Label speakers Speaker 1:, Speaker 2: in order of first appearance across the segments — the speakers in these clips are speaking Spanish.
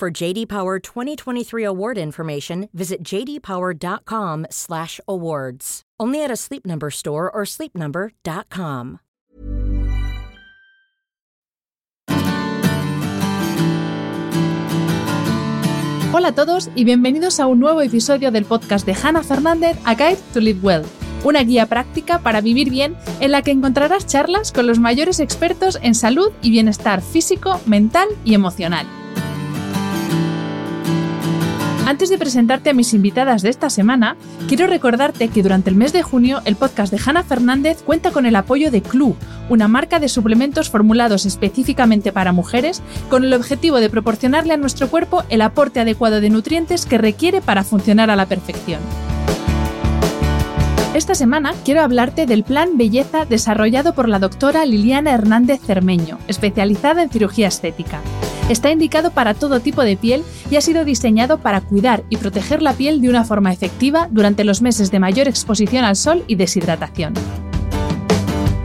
Speaker 1: For JD Power 2023 award information, visit jdpower.com/awards. Only at a Sleep Number store or sleepnumber.com.
Speaker 2: Hola a todos y bienvenidos a un nuevo episodio del podcast de Hannah Fernández, A Guide to Live Well, una guía práctica para vivir bien en la que encontrarás charlas con los mayores expertos en salud y bienestar físico, mental y emocional. Antes de presentarte a mis invitadas de esta semana, quiero recordarte que durante el mes de junio el podcast de Hanna Fernández cuenta con el apoyo de Clu, una marca de suplementos formulados específicamente para mujeres con el objetivo de proporcionarle a nuestro cuerpo el aporte adecuado de nutrientes que requiere para funcionar a la perfección. Esta semana quiero hablarte del plan belleza desarrollado por la doctora Liliana Hernández Cermeño, especializada en cirugía estética. Está indicado para todo tipo de piel y ha sido diseñado para cuidar y proteger la piel de una forma efectiva durante los meses de mayor exposición al sol y deshidratación.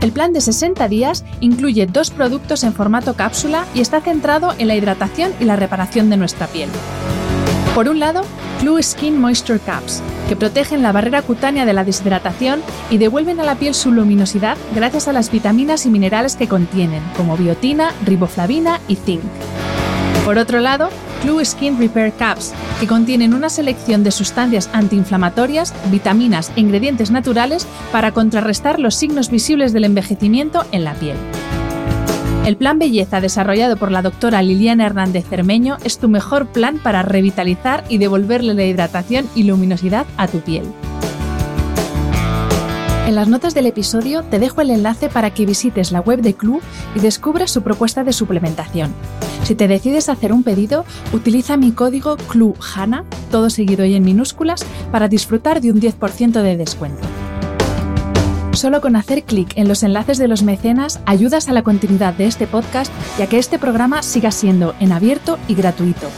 Speaker 2: El plan de 60 días incluye dos productos en formato cápsula y está centrado en la hidratación y la reparación de nuestra piel. Por un lado, Blue Skin Moisture Caps, que protegen la barrera cutánea de la deshidratación y devuelven a la piel su luminosidad gracias a las vitaminas y minerales que contienen, como biotina, riboflavina y zinc. Por otro lado, Blue Skin Repair Caps, que contienen una selección de sustancias antiinflamatorias, vitaminas e ingredientes naturales para contrarrestar los signos visibles del envejecimiento en la piel. El plan belleza desarrollado por la doctora Liliana Hernández Cermeño es tu mejor plan para revitalizar y devolverle la hidratación y luminosidad a tu piel. En las notas del episodio te dejo el enlace para que visites la web de Club y descubras su propuesta de suplementación. Si te decides hacer un pedido, utiliza mi código CLUHANA, todo seguido y en minúsculas, para disfrutar de un 10% de descuento. Solo con hacer clic en los enlaces de los mecenas ayudas a la continuidad de este podcast y a que este programa siga siendo en abierto y gratuito.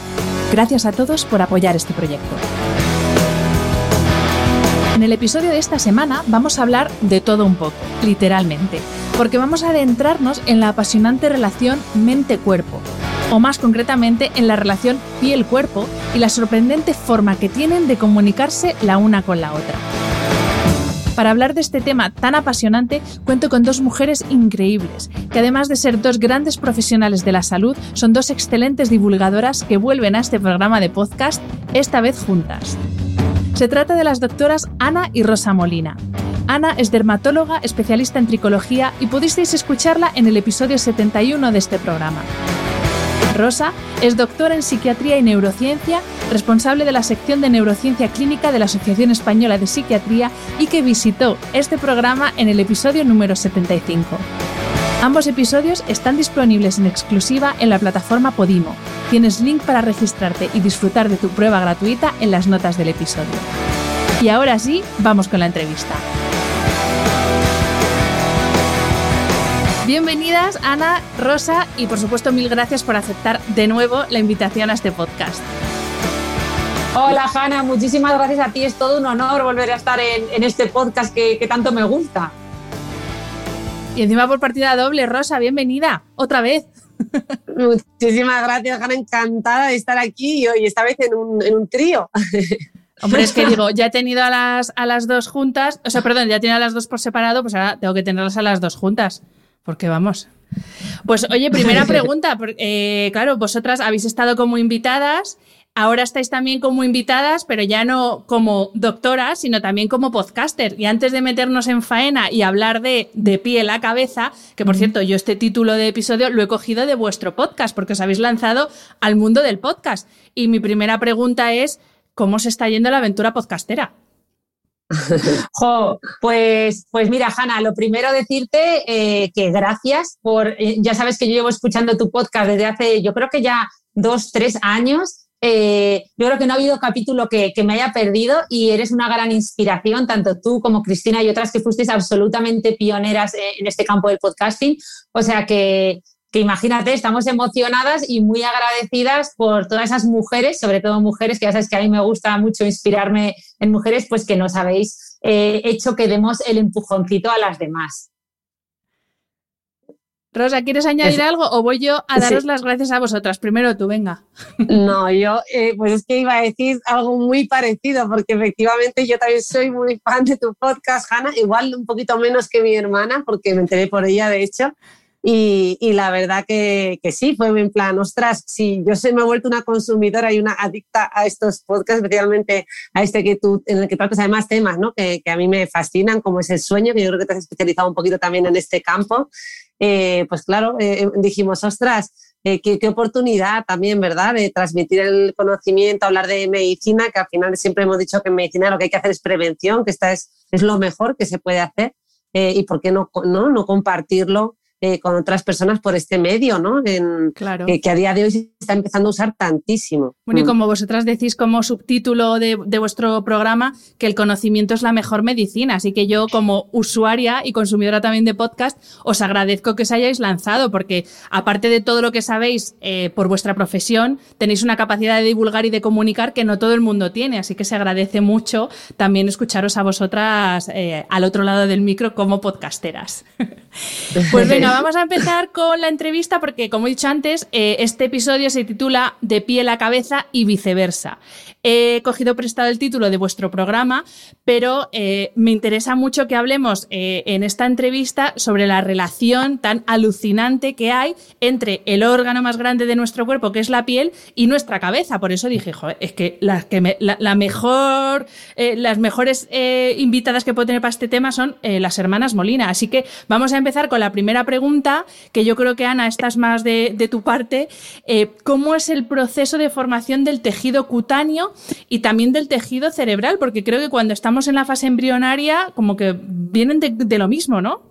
Speaker 2: Gracias a todos por apoyar este proyecto. En el episodio de esta semana vamos a hablar de todo un poco, literalmente, porque vamos a adentrarnos en la apasionante relación mente-cuerpo, o más concretamente en la relación piel-cuerpo y la sorprendente forma que tienen de comunicarse la una con la otra. Para hablar de este tema tan apasionante, cuento con dos mujeres increíbles, que además de ser dos grandes profesionales de la salud, son dos excelentes divulgadoras que vuelven a este programa de podcast, esta vez juntas. Se trata de las doctoras Ana y Rosa Molina. Ana es dermatóloga, especialista en tricología y pudisteis escucharla en el episodio 71 de este programa. Rosa es doctora en psiquiatría y neurociencia, responsable de la sección de neurociencia clínica de la Asociación Española de Psiquiatría y que visitó este programa en el episodio número 75. Ambos episodios están disponibles en exclusiva en la plataforma Podimo. Tienes link para registrarte y disfrutar de tu prueba gratuita en las notas del episodio. Y ahora sí, vamos con la entrevista. Bienvenidas Ana, Rosa y por supuesto mil gracias por aceptar de nuevo la invitación a este podcast.
Speaker 3: Hola Hanna, muchísimas gracias a ti. Es todo un honor volver a estar en, este podcast que tanto me gusta.
Speaker 2: Y encima por partida doble, Rosa, bienvenida, otra vez.
Speaker 3: Muchísimas gracias, Hanna, encantada de estar aquí y hoy esta vez en un, trío.
Speaker 2: Hombre, es que digo, ya he tenido a las, a las dos juntas, o sea, perdón, ya he tenido a las dos por separado, pues ahora tengo que tenerlas a las dos juntas, porque vamos. Pues oye, primera pregunta, eh, claro, vosotras habéis estado como invitadas Ahora estáis también como invitadas, pero ya no como doctoras, sino también como podcaster. Y antes de meternos en faena y hablar de de pie la cabeza, que por cierto, yo este título de episodio lo he cogido de vuestro podcast, porque os habéis lanzado al mundo del podcast. Y mi primera pregunta es, ¿cómo se está yendo la aventura podcastera?
Speaker 3: pues, pues mira, Hanna, lo primero decirte eh, que gracias por, eh, ya sabes que yo llevo escuchando tu podcast desde hace, yo creo que ya dos, tres años Eh, yo creo que no ha habido capítulo que, me haya perdido y eres una gran inspiración, tanto tú como Cristina y otras que fuisteis absolutamente pioneras en este campo del podcasting. O sea que, que imagínate, estamos emocionadas y muy agradecidas por todas esas mujeres, sobre todo mujeres, que ya sabes que a mí me gusta mucho inspirarme en mujeres, pues que nos habéis eh, hecho que demos el empujoncito a las demás.
Speaker 2: Rosa, ¿quieres añadir algo o voy yo a daros las gracias a vosotras? Primero tú, venga.
Speaker 4: No, yo eh, pues es que iba a decir algo muy parecido, porque efectivamente yo también soy muy fan de tu podcast, Hanna, igual un poquito menos que mi hermana, porque me enteré por ella, de hecho, y, la verdad que, que, sí, fue en plan, ostras, si yo se me he vuelto una consumidora y una adicta a estos podcasts, especialmente a este que tú, en el que tratas además temas ¿no? que, que, a mí me fascinan, como es el sueño, que yo creo que te has especializado un poquito también en este campo, eh, pues claro, eh, eh, dijimos, ostras, qué, qué, oportunidad también, ¿verdad?, de transmitir el conocimiento, hablar de medicina, que al final siempre hemos dicho que en medicina lo que hay que hacer es prevención, que esta es, es lo mejor que se puede hacer. y por qué no, no, no compartirlo eh, con otras personas por este medio, ¿no? En,
Speaker 2: claro.
Speaker 4: que a día de hoy se está empezando a usar tantísimo.
Speaker 2: Bueno, y mm. como vosotras decís como subtítulo de, vuestro programa, que el conocimiento es la mejor medicina. Así que yo, como usuaria y consumidora también de podcast, os agradezco que os hayáis lanzado, porque aparte de todo lo que sabéis eh, por vuestra profesión, tenéis una capacidad de divulgar y de comunicar que no todo el mundo tiene. Así que se agradece mucho también escucharos a vosotras eh, al otro lado del micro como podcasteras. pues venga, vamos a empezar con la entrevista porque, como he dicho antes, eh, este episodio se titula De pie a cabeza y viceversa. He cogido prestado el título de vuestro programa, pero eh, me interesa mucho que hablemos eh, en esta entrevista sobre la relación tan alucinante que hay entre el órgano más grande de nuestro cuerpo, que es la piel, y nuestra cabeza. Por eso dije, joder, es que, la, que la, mejor, las mejores invitadas que puedo tener para este tema son las hermanas Molina. Así que vamos a empezar con la primera pregunta que yo creo que Ana, estás más de, tu parte, eh, ¿cómo es el proceso de formación del tejido cutáneo y también del tejido cerebral? Porque creo que cuando estamos en la fase embrionaria, como que vienen de, lo mismo, ¿no?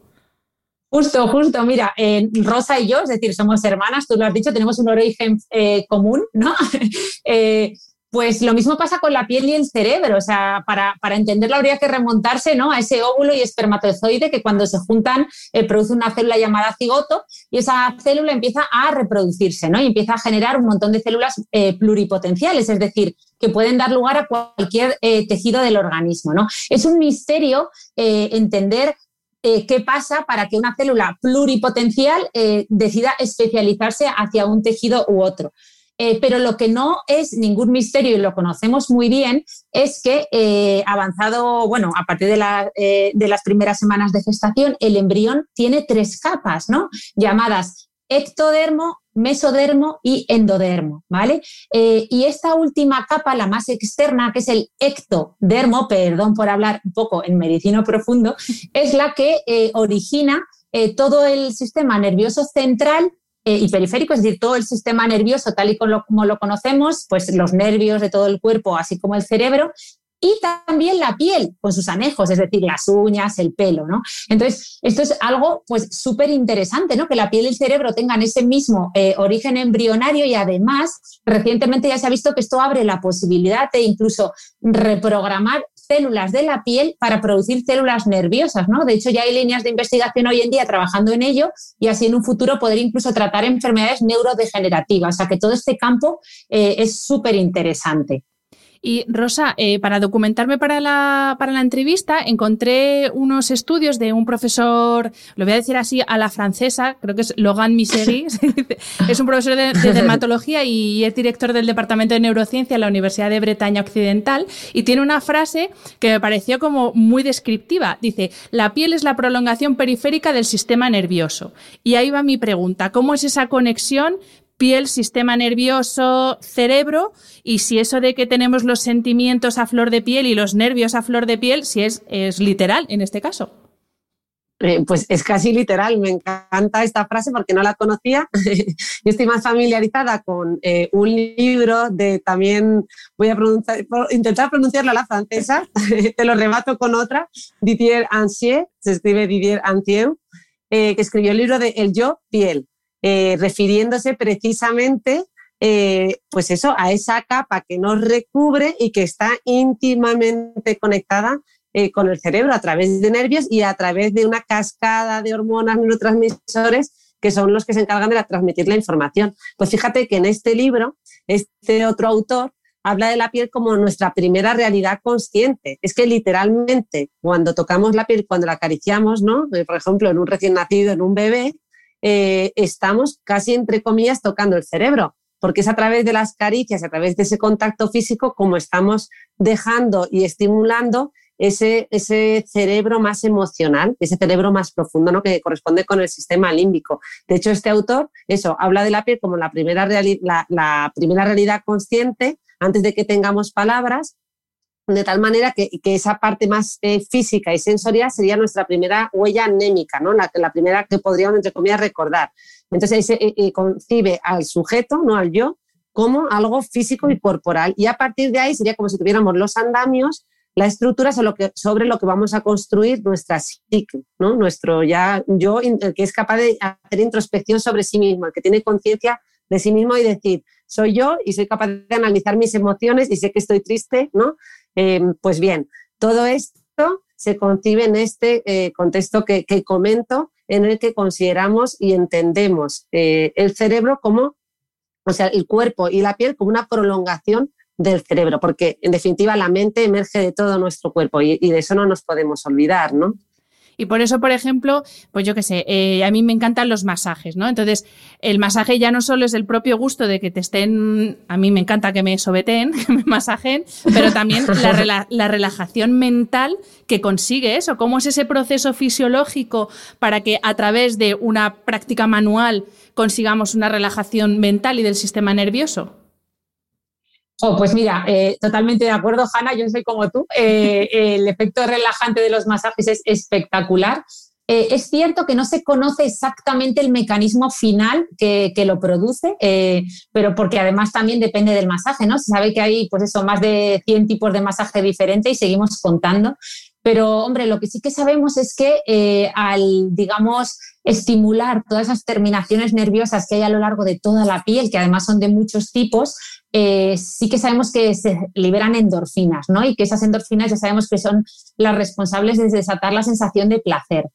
Speaker 3: Justo, justo. Mira, eh, Rosa y yo, es decir, somos hermanas, tú lo has dicho, tenemos un origen eh, común, ¿no? Pues lo mismo pasa con la piel y el cerebro. O sea, para, entenderlo habría que remontarse ¿no? a ese óvulo y espermatozoide que cuando se juntan eh, produce una célula llamada cigoto y esa célula empieza a reproducirse ¿no? y empieza a generar un montón de células eh, pluripotenciales, es decir, que pueden dar lugar a cualquier eh, tejido del organismo. ¿no? Es un misterio entender qué pasa para que una célula pluripotencial decida especializarse hacia un tejido u otro. Eh, pero lo que no es ningún misterio y lo conocemos muy bien es que eh, avanzado, bueno, a partir de, eh, de, las primeras semanas de gestación, el embrión tiene tres capas, ¿no? Llamadas ectodermo, mesodermo y endodermo, ¿vale? y esta última capa, la más externa, que es el ectodermo, perdón por hablar un poco en medicino profundo, es la que origina todo el sistema nervioso central eh, y periférico, es decir, todo el sistema nervioso tal y como lo, conocemos, pues los nervios de todo el cuerpo, así como el cerebro, y también la piel con sus anejos, es decir, las uñas, el pelo, ¿no? Entonces, esto es algo pues súper interesante, ¿no? Que la piel y el cerebro tengan ese mismo eh, origen embrionario y además recientemente ya se ha visto que esto abre la posibilidad de incluso reprogramar células de la piel para producir células nerviosas, ¿no? De hecho, ya hay líneas de investigación hoy en día trabajando en ello y así en un futuro poder incluso tratar enfermedades neurodegenerativas. O sea que todo este campo eh, es súper interesante.
Speaker 2: Y Rosa, eh, para documentarme para la, para la entrevista, encontré unos estudios de un profesor, lo voy a decir así, a la francesa, creo que es Logan Miseri, es un profesor de, dermatología y es director del Departamento de Neurociencia en la Universidad de Bretaña Occidental, y tiene una frase que me pareció como muy descriptiva. Dice, la piel es la prolongación periférica del sistema nervioso. Y ahí va mi pregunta, ¿cómo es esa conexión piel, sistema nervioso, cerebro, y si eso de que tenemos los sentimientos a flor de piel y los nervios a flor de piel, si es, es literal en este caso.
Speaker 4: Eh, pues es casi literal, me encanta esta frase porque no la conocía. Yo estoy más familiarizada con eh, un libro de también, voy a intentar pronunciarlo a la francesa, te lo remato con otra, Didier Ancier, se escribe Didier Ancier, eh, que escribió el libro de El yo piel. Eh, refiriéndose precisamente eh, pues eso, a esa capa que nos recubre y que está íntimamente conectada eh, con el cerebro a través de nervios y a través de una cascada de hormonas neurotransmisores que son los que se encargan de transmitir la información. Pues fíjate que en este libro, este otro autor habla de la piel como nuestra primera realidad consciente. Es que literalmente cuando tocamos la piel, cuando la acariciamos, ¿no? Por ejemplo, en un recién nacido, en un bebé, estamos casi entre comillas tocando el cerebro porque es a través de las caricias, a través de ese contacto físico, como estamos dejando y estimulando ese, ese cerebro más emocional, ese cerebro más profundo, ¿no? que corresponde con el sistema límbico. De hecho, este autor, eso, habla de la piel como la primera, la, primera realidad consciente antes de que tengamos palabras, de tal manera que, esa parte más eh, física y sensorial sería nuestra primera huella anémica, ¿no? la, la primera que podríamos, entre comillas, recordar. Entonces ahí se eh, eh, concibe al sujeto, no al yo, como algo físico y corporal. Y a partir de ahí sería como si tuviéramos los andamios, la estructura sobre lo que, sobre lo que vamos a construir nuestra psique, ¿no? nuestro ya yo, el que es capaz de hacer introspección sobre sí mismo, el que tiene conciencia de sí mismo y decir, soy yo y soy capaz de analizar mis emociones y sé que estoy triste, ¿no? Em, pues bien, todo esto se concibe en este eh, contexto que, comento en el que consideramos y entendemos eh, el cerebro como, o sea, el cuerpo y la piel como una prolongación del cerebro, porque en definitiva la mente emerge de todo nuestro cuerpo y, y de eso no nos podemos olvidar, ¿no?
Speaker 2: Y por eso, por ejemplo, pues yo qué sé, eh, a mí me encantan los masajes, ¿no? Entonces, el masaje ya no solo es el propio gusto de que te estén, a mí me encanta que me sobeteen, que me masajen, pero también la relajación mental que consigue eso, cómo es ese proceso fisiológico para que a través de una práctica manual consigamos una relajación mental y del sistema nervioso.
Speaker 3: Oh, pues mira, eh, totalmente de acuerdo, Hanna, yo soy como tú. Eh, el efecto relajante de los masajes es espectacular. Eh, es cierto que no se conoce exactamente el mecanismo final que, lo produce, pero porque además también depende del masaje, ¿no? Se sabe que hay, pues eso, más de 100 tipos de masaje diferentes y seguimos contando. Pero, hombre, lo que sí que sabemos es que al, digamos, estimular todas esas terminaciones nerviosas que hay a lo largo de toda la piel, que además son de muchos tipos, eh, sí que sabemos que se liberan endorfinas, ¿no? Y que esas endorfinas ya sabemos que son las responsables de desatar la sensación de placer.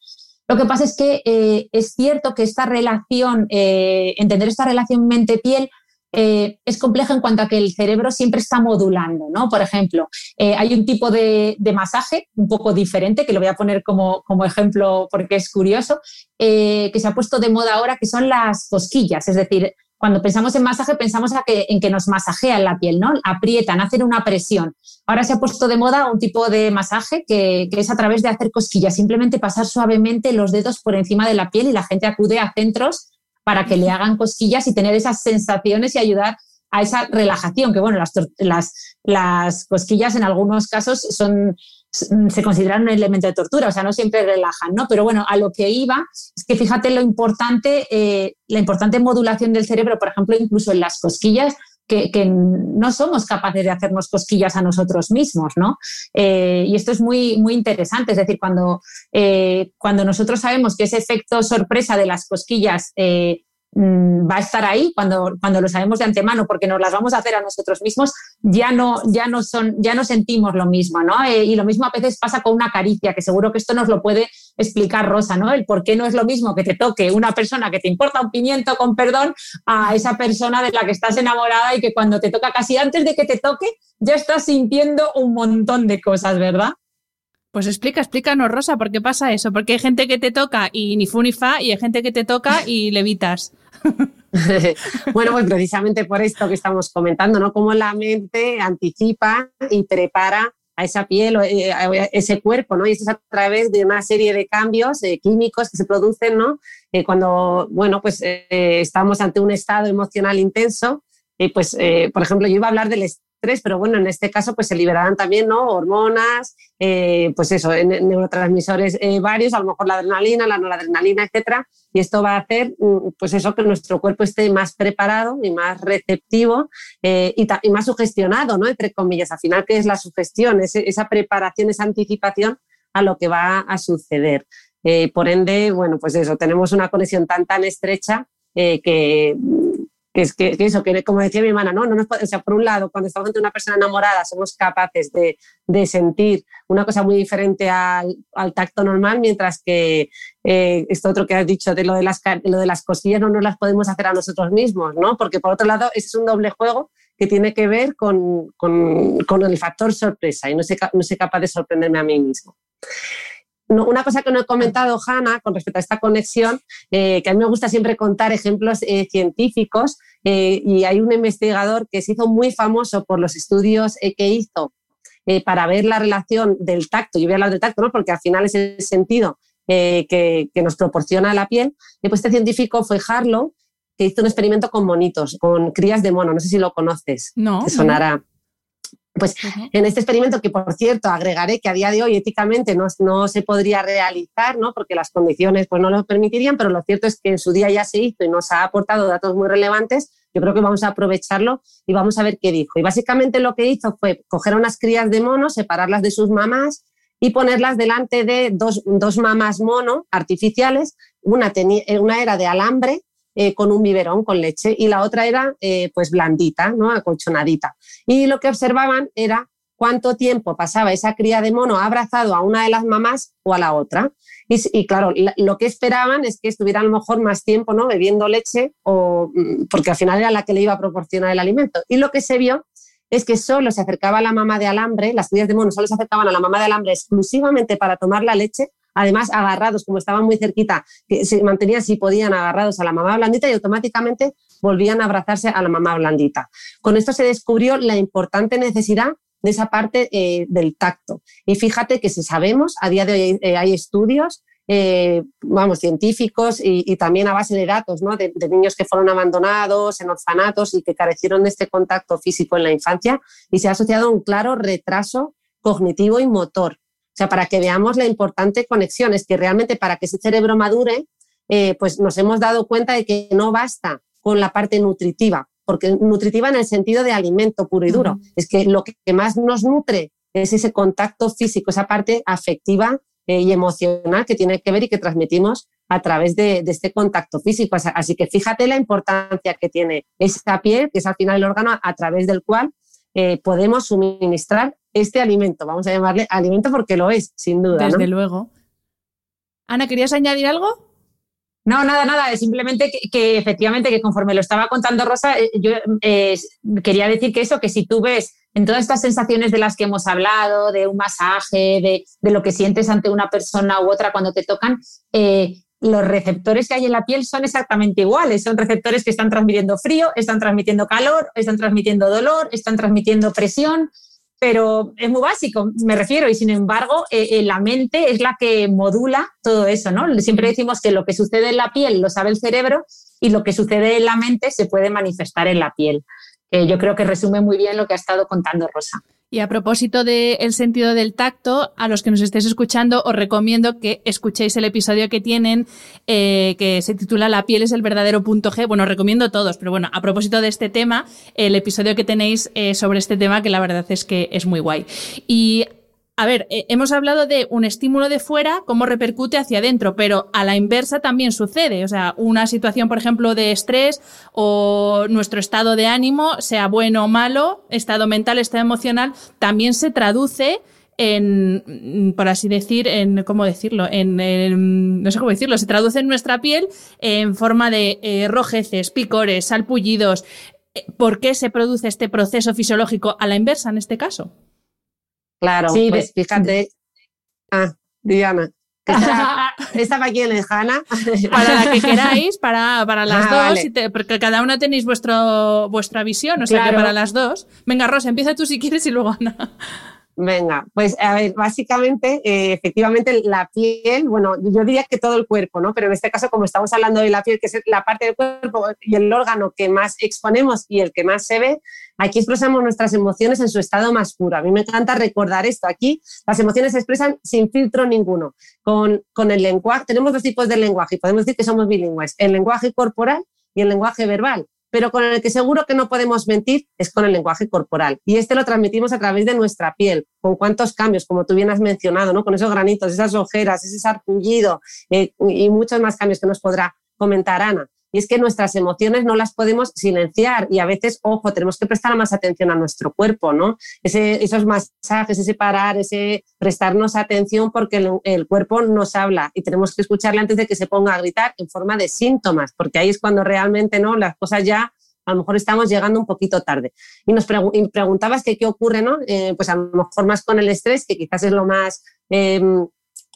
Speaker 3: Lo que pasa es que eh, es cierto que esta relación, eh, entender esta relación mente-piel, es compleja en cuanto a que el cerebro siempre está modulando, ¿no? Por ejemplo, hay un tipo de, masaje un poco diferente, que lo voy a poner como, ejemplo porque es curioso, que se ha puesto de moda ahora, que son las cosquillas, es decir, cuando pensamos en masaje, pensamos en que nos masajean la piel, ¿no? Aprietan, hacen una presión. Ahora se ha puesto de moda un tipo de masaje que, es a través de hacer cosquillas, simplemente pasar suavemente los dedos por encima de la piel y la gente acude a centros para que le hagan cosquillas y tener esas sensaciones y ayudar a esa relajación, que bueno, las, las, las cosquillas en algunos casos son, se consideran un elemento de tortura, o sea, no siempre relajan, ¿no? Pero bueno, a lo que iba es que fíjate lo importante, eh, la importante modulación del cerebro, por ejemplo, incluso en las cosquillas, que, no somos capaces de hacernos cosquillas a nosotros mismos, ¿no? Eh, y esto es muy, muy interesante, es decir, cuando, eh, cuando nosotros sabemos que ese efecto sorpresa de las cosquillas Mm, va a estar ahí cuando, cuando lo sabemos de antemano, porque nos las vamos a hacer a nosotros mismos, ya no, ya no, son, ya no sentimos lo mismo, ¿no? Eh, y lo mismo a veces pasa con una caricia, que seguro que esto nos lo puede explicar Rosa, ¿no? El por qué no es lo mismo que te toque una persona que te importa un pimiento, con perdón, a esa persona de la que estás enamorada y que cuando te toca casi antes de que te toque, ya estás sintiendo un montón de cosas, ¿verdad?
Speaker 2: Pues explica, explícanos, Rosa, ¿por qué pasa eso? Porque hay gente que te toca y ni fu ni fa, y hay gente que te toca y levitas.
Speaker 4: bueno, pues precisamente por esto que estamos comentando, ¿no? Cómo la mente anticipa y prepara a esa piel, eh, a ese cuerpo, ¿no? Y eso es a través de una serie de cambios eh, químicos que se producen, ¿no? Eh, cuando, bueno, pues estamos ante un estado emocional intenso, pues, por ejemplo, yo iba a hablar del pero bueno, en este caso pues se liberarán también ¿no? hormonas, eh, pues eso, neurotransmisores eh, varios, a lo mejor la adrenalina, la noradrenalina, etcétera, y esto va a hacer mm, pues eso, que nuestro cuerpo esté más preparado y más receptivo eh, y, más sugestionado, ¿no? entre comillas. Al final, ¿qué es la sugestión? esa preparación, esa anticipación a lo que va a suceder. por ende, bueno, pues eso, tenemos una conexión tan, tan estrecha que que es que, eso, que como decía mi hermana, no, no nos o sea, por un lado, cuando estamos ante una persona enamorada, somos capaces de, de sentir una cosa muy diferente al, al tacto normal, mientras que eh, esto otro que has dicho de lo de, las, lo de las cosillas no nos las podemos hacer a nosotros mismos, ¿no? Porque por otro lado, es un doble juego que tiene que ver con, con, con el factor sorpresa y no sé, no sé capaz de sorprenderme a mí mismo una cosa que no he comentado, Hanna, con respecto a esta conexión, eh, que a mí me gusta siempre contar ejemplos eh, científicos, eh, y hay un investigador que se hizo muy famoso por los estudios que hizo para ver la relación del tacto, yo voy a hablar del tacto, ¿no? porque al final es el sentido que, nos proporciona la piel, y pues este científico fue Harlow, que hizo un experimento con monitos, con crías de mono, no sé si lo conoces,
Speaker 2: no,
Speaker 4: te sonará. Pues en este experimento, que por cierto agregaré que a día de hoy éticamente no, no se podría realizar, ¿no? porque las condiciones pues, no lo permitirían, pero lo cierto es que en su día ya se hizo y nos ha aportado datos muy relevantes, yo creo que vamos a aprovecharlo y vamos a ver qué dijo. Y básicamente lo que hizo fue coger unas crías de mono, separarlas de sus mamás y ponerlas delante de dos, dos mamás mono artificiales. Una, tenía, una era de alambre eh, con un biberón con leche y la otra era eh, pues blandita, ¿no? acolchonadita. Y lo que observaban era cuánto tiempo pasaba esa cría de mono abrazado a una de las mamás o a la otra. Y, claro, lo que esperaban es que estuviera a lo mejor más tiempo ¿no? bebiendo leche o, mm, porque al final era la que le iba a proporcionar el alimento. Y lo que se vio es que solo se acercaba la mamá de alambre, las crías de mono solo se acercaban a la mamá de alambre exclusivamente para tomar la leche además agarrados, como estaban muy cerquita, que se mantenían si podían agarrados a la mamá blandita y automáticamente volvían a abrazarse a la mamá blandita. Con esto se descubrió la importante necesidad de esa parte eh, del tacto. Y fíjate que si sabemos, a día de hoy eh, hay estudios, eh, vamos, científicos y, también a base de datos, ¿no? de, niños que fueron abandonados en orfanatos y que carecieron de este contacto físico en la infancia y se ha asociado a un claro retraso cognitivo y motor. O sea, para que veamos la importante conexión, es que realmente para que ese cerebro madure, eh, pues nos hemos dado cuenta de que no basta con la parte nutritiva, porque nutritiva en el sentido de alimento puro y duro. Es que lo que más nos nutre es ese contacto físico, esa parte afectiva eh, y emocional que tiene que ver y que transmitimos a través de, este contacto físico. Así que fíjate la importancia que tiene esa piel, que es al final el órgano a través del cual eh, podemos suministrar este alimento. Vamos a llamarle alimento porque lo es, sin duda.
Speaker 2: Desde luego. Ana, ¿querías añadir algo?
Speaker 3: No, nada, nada, simplemente que, efectivamente que conforme lo estaba contando Rosa, eh, yo eh, quería decir que eso, que si tú ves en todas estas sensaciones de las que hemos hablado, de un masaje, de, lo que sientes ante una persona u otra cuando te tocan, los receptores que hay en la piel son exactamente iguales. Son receptores que están transmitiendo frío, están transmitiendo calor, están transmitiendo dolor, están transmitiendo presión pero es muy básico, me refiero, y sin embargo, eh, eh, la mente es la que modula todo eso, ¿no? Siempre decimos que lo que sucede en la piel lo sabe el cerebro y lo que sucede en la mente se puede manifestar en la piel. yo creo que resume muy bien lo que ha estado contando Rosa.
Speaker 2: Y a propósito del sentido del tacto, a los que nos estéis escuchando, os recomiendo que escuchéis el episodio que tienen, eh, que se titula La piel es el verdadero punto G. Bueno, os recomiendo todos, pero bueno, a propósito de este tema, el episodio que tenéis eh, sobre este tema, que la verdad es que es muy guay. Y a ver, eh, hemos hablado de un estímulo de fuera, cómo repercute hacia adentro, pero a la inversa también sucede. O sea, una situación, por ejemplo, de estrés o nuestro estado de ánimo, sea bueno o malo, estado mental, estado emocional, también se traduce en, por así decir, en, ¿cómo decirlo? En, no sé cómo decirlo, se traduce en nuestra piel en forma de eh, rojeces, picores, salpullidos. Eh, ¿Por qué se produce este proceso fisiológico a la inversa en este caso?
Speaker 4: Claro, sí, pues fíjate. Ah, Diana. Esta, para quién es, Hanna.
Speaker 2: Para la que queráis, para, para las ah, dos, porque cada una tenéis vuestro, vuestra visión, o sea que para las dos. Venga, Rosa, empieza tú si quieres y luego Ana.
Speaker 4: Venga, pues a ver, básicamente, eh, efectivamente la piel, bueno, yo diría que todo el cuerpo, ¿no? Pero en este caso, como estamos hablando de la piel, que es la parte del cuerpo y el órgano que más exponemos y el que más se ve, aquí expresamos nuestras emociones en su estado más puro. A mí me encanta recordar esto. Aquí las emociones se expresan sin filtro ninguno. Con, con el lenguaje, tenemos dos tipos de lenguaje y podemos decir que somos bilingües, el lenguaje corporal y el lenguaje verbal pero con el que seguro que no podemos mentir es con el lenguaje corporal. Y este lo transmitimos a través de nuestra piel, con cuántos cambios, como tú bien has mencionado, ¿no? con esos granitos, esas ojeras, ese sarpullido eh, y muchos más cambios que nos podrá comentar Ana. Y es que nuestras emociones no las podemos silenciar y a veces, ojo, tenemos que prestar más atención a nuestro cuerpo, ¿no? Ese, esos masajes, ese parar, ese prestarnos atención porque el, el, cuerpo nos habla y tenemos que escucharle antes de que se ponga a gritar en forma de síntomas, porque ahí es cuando realmente, ¿no? Las cosas ya a lo mejor estamos llegando un poquito tarde. Y nos preguntabas que qué ocurre, ¿no? Eh, pues a lo mejor más con el estrés, que quizás es lo más, eh,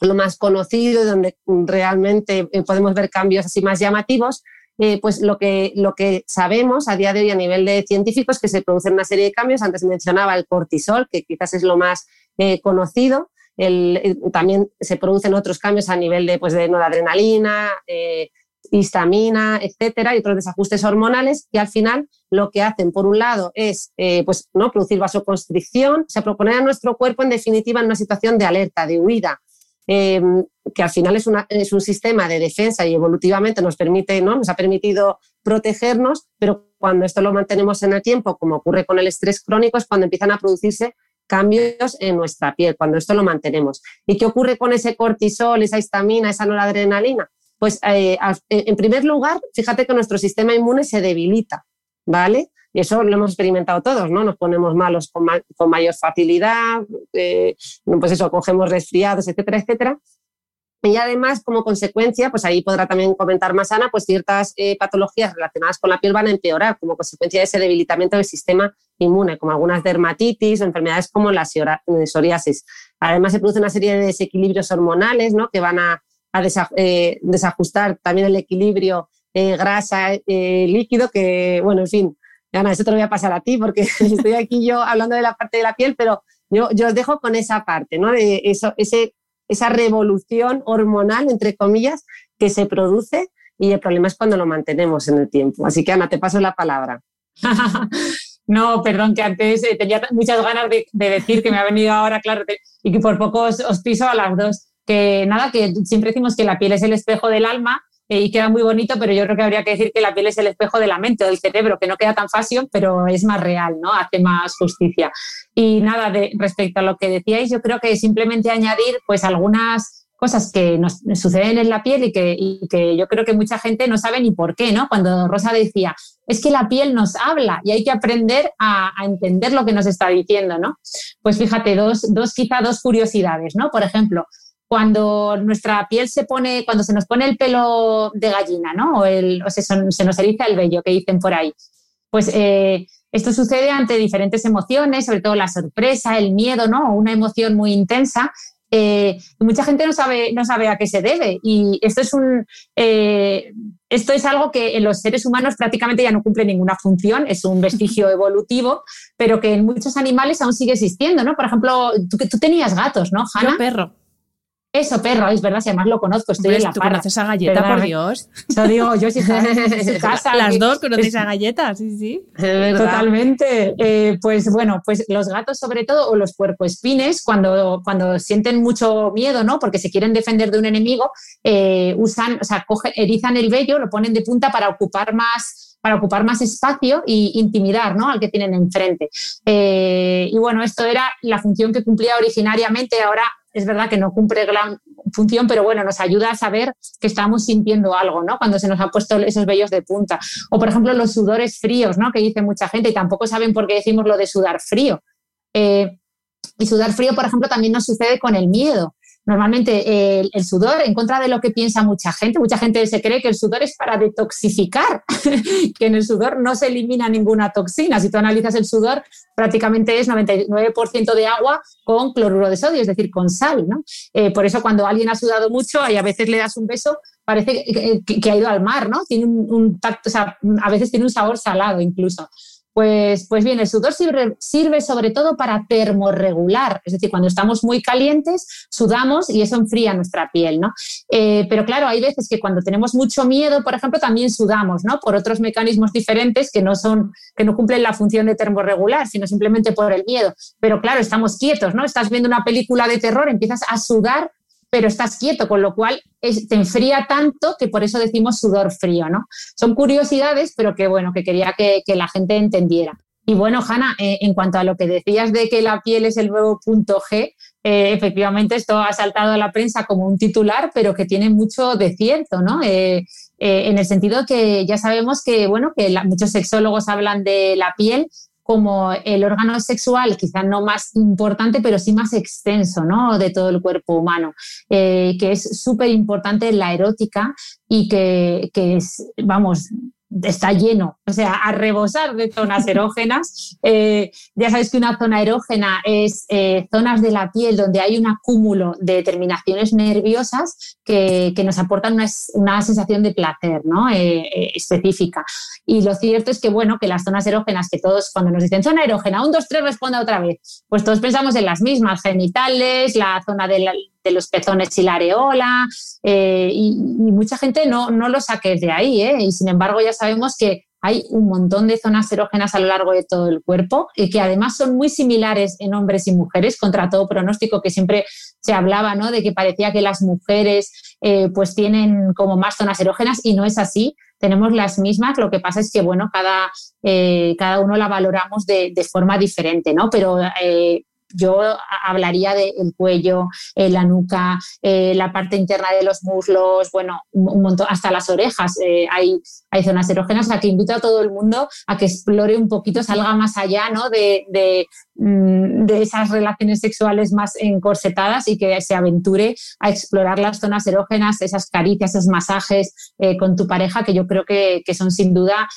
Speaker 4: lo más conocido y donde realmente eh, podemos ver cambios así más llamativos. Eh, pues lo que, lo que sabemos a día de hoy a nivel de científicos es que se producen una serie de cambios. Antes mencionaba el cortisol, que quizás es lo más eh, conocido. El, también se producen otros cambios a nivel de, pues, de noradrenalina, eh, histamina, etcétera, y otros desajustes hormonales que al final lo que hacen, por un lado, es pues, ¿no? producir vasoconstricción, se propone a nuestro cuerpo, en definitiva, en una situación de alerta, de huida, Em, que al final es, es, un sistema de defensa y evolutivamente nos permite, ¿no? Nos ha permitido protegernos, pero cuando esto lo mantenemos en el tiempo, como ocurre con el estrés crónico, es cuando empiezan a producirse cambios en nuestra piel, cuando esto lo mantenemos. ¿Y qué ocurre con ese cortisol, esa histamina, esa noradrenalina? Pues eh, en primer lugar, fíjate que nuestro sistema inmune se debilita, ¿vale? Y eso lo hemos experimentado todos, ¿no? Nos ponemos malos con, con mayor facilidad, eh, pues eso, cogemos resfriados, etcétera, etcétera. Y además, como consecuencia, pues ahí podrá también comentar más Ana, pues ciertas eh, patologías relacionadas con la piel van a empeorar como consecuencia de ese debilitamiento del sistema inmune, como algunas dermatitis o enfermedades como la psoriasis. Además, se produce una serie de desequilibrios hormonales ¿no? que van a, eh, desajustar también el equilibrio grasa-líquido, que, bueno, en fin, Ana, eso te lo voy a pasar a ti porque estoy aquí yo hablando de la parte de la piel, pero yo, yo os dejo con esa parte, ¿no? De eso, ese, esa revolución hormonal, entre comillas, que se produce y el problema es cuando lo mantenemos en el tiempo. Así que, Ana, te paso la palabra.
Speaker 3: no, perdón, que antes eh, tenía muchas ganas de, decir que me ha venido ahora, claro, y que por poco os, os piso a las dos. Que nada, que siempre decimos que la piel es el espejo del alma eh, y queda muy bonito, pero yo creo que habría que decir que la piel es el espejo de la mente o del cerebro, que no queda tan fácil, pero es más real, ¿no? Hace más justicia. Y nada, de, respecto a lo que decíais, yo creo que simplemente añadir pues algunas cosas que nos suceden en la piel y que, y que, yo creo que mucha gente no sabe ni por qué, ¿no? Cuando Rosa decía, es que la piel nos habla y hay que aprender a, a entender lo que nos está diciendo, ¿no? Pues fíjate, dos, dos, quizá dos curiosidades, ¿no? Por ejemplo, cuando nuestra piel se pone, cuando se nos pone el pelo de gallina, ¿no? O, el, o se, se, nos eriza el vello, que dicen por ahí. Pues eh, esto sucede ante diferentes emociones, sobre todo la sorpresa, el miedo, ¿no? Una emoción muy intensa. Eh, mucha gente no sabe, no sabe a qué se debe. Y esto es, un, eh, esto es algo que en los seres humanos prácticamente ya no cumple ninguna función, es un vestigio evolutivo, pero que en muchos animales aún sigue existiendo, ¿no? Por ejemplo, tú, tú tenías gatos, ¿no, Hanna?
Speaker 2: Yo perro.
Speaker 3: Eso, perro, es verdad, si además lo conozco, estoy en la
Speaker 2: ¿Tú conoces a Galleta, por Dios?
Speaker 3: Eso digo, yo si en su casa.
Speaker 2: Las dos conocéis a Galleta, sí, sí.
Speaker 3: Totalmente. Eh, pues bueno, pues los gatos sobre todo, o los puercoespines, cuando, cuando sienten mucho miedo, ¿no? Porque se quieren defender de un enemigo, eh, usan, o sea, cogen, erizan el vello, lo ponen de punta para ocupar más para ocupar más espacio e intimidar ¿no? al que tienen enfrente. Eh, y bueno, esto era la función que cumplía originariamente, ahora es verdad que no cumple gran función, pero bueno, nos ayuda a saber que estamos sintiendo algo, ¿no? Cuando se nos han puesto esos vellos de punta. O, por ejemplo, los sudores fríos, ¿no? Que dice mucha gente y tampoco saben por qué decimos lo de sudar frío. Eh, y sudar frío, por ejemplo, también nos sucede con el miedo normalmente el, sudor, en contra de lo que piensa mucha gente, mucha gente se cree que el sudor es para detoxificar, que en el sudor no se elimina ninguna toxina. Si tú analizas el sudor, prácticamente es 99% de agua con cloruro de sodio, es decir, con sal. Eh, por eso cuando alguien ha sudado mucho y a veces le das un beso, parece que, ha ido al mar, ¿no? Tiene un, tacto, a veces tiene un sabor salado incluso. Pues, pues, bien, el sudor sirve, sobre todo para termorregular, es decir, cuando estamos muy calientes, sudamos y eso enfría nuestra piel, ¿no? Eh, pero claro, hay veces que cuando tenemos mucho miedo, por ejemplo, también sudamos, ¿no? Por otros mecanismos diferentes que no son, que no cumplen la función de termorregular, sino simplemente por el miedo. Pero claro, estamos quietos, ¿no? Estás viendo una película de terror, empiezas a sudar pero estás quieto, con lo cual te enfría tanto que por eso decimos sudor frío, ¿no? Son curiosidades, pero que bueno, que quería que, la gente entendiera. Y bueno, Hanna, eh, en cuanto a lo que decías de que la piel es el nuevo punto G, eh, efectivamente esto ha saltado a la prensa como un titular, pero que tiene mucho de cierto, ¿no? Eh, en el sentido que ya sabemos que, bueno, que muchos sexólogos hablan de la piel como el órgano sexual, quizá no más importante, pero sí más extenso ¿no? de todo el cuerpo humano, que es súper importante la erótica y que, que es, vamos, está lleno, o sea, a rebosar de zonas erógenas. Eh, ya sabes que una zona erógena es eh, zonas de la piel donde hay un acúmulo de terminaciones nerviosas que, nos aportan una, sensación de placer ¿no? Eh, específica. Y lo cierto es que, bueno, que las zonas erógenas que todos, cuando nos dicen zona erógena, un, dos, tres, responda otra vez, pues todos pensamos en las mismas, genitales, la zona de la, de los pezones y la areola, eh, y, mucha gente no, no lo saque de ahí, ¿eh? y sin embargo ya sabemos que hay un montón de zonas erógenas a lo largo de todo el cuerpo y que además son muy similares en hombres y mujeres, contra todo pronóstico que siempre se hablaba, ¿no? De que parecía que las mujeres eh, pues tienen como más zonas erógenas y no es así. Tenemos las mismas, lo que pasa es que, bueno, cada, cada uno la valoramos de, forma diferente, ¿no? Pero yo hablaría del cuello, eh, la nuca, eh, la parte interna de los muslos, bueno, un, montón, hasta las orejas. Eh, hay, hay zonas erógenas, a que invito a todo el mundo a que explore un poquito, salga más allá ¿no? de, mm, de, esas relaciones sexuales más encorsetadas y que se aventure a explorar las zonas erógenas, esas caricias, esos masajes con tu pareja, que yo creo que, que son sin duda,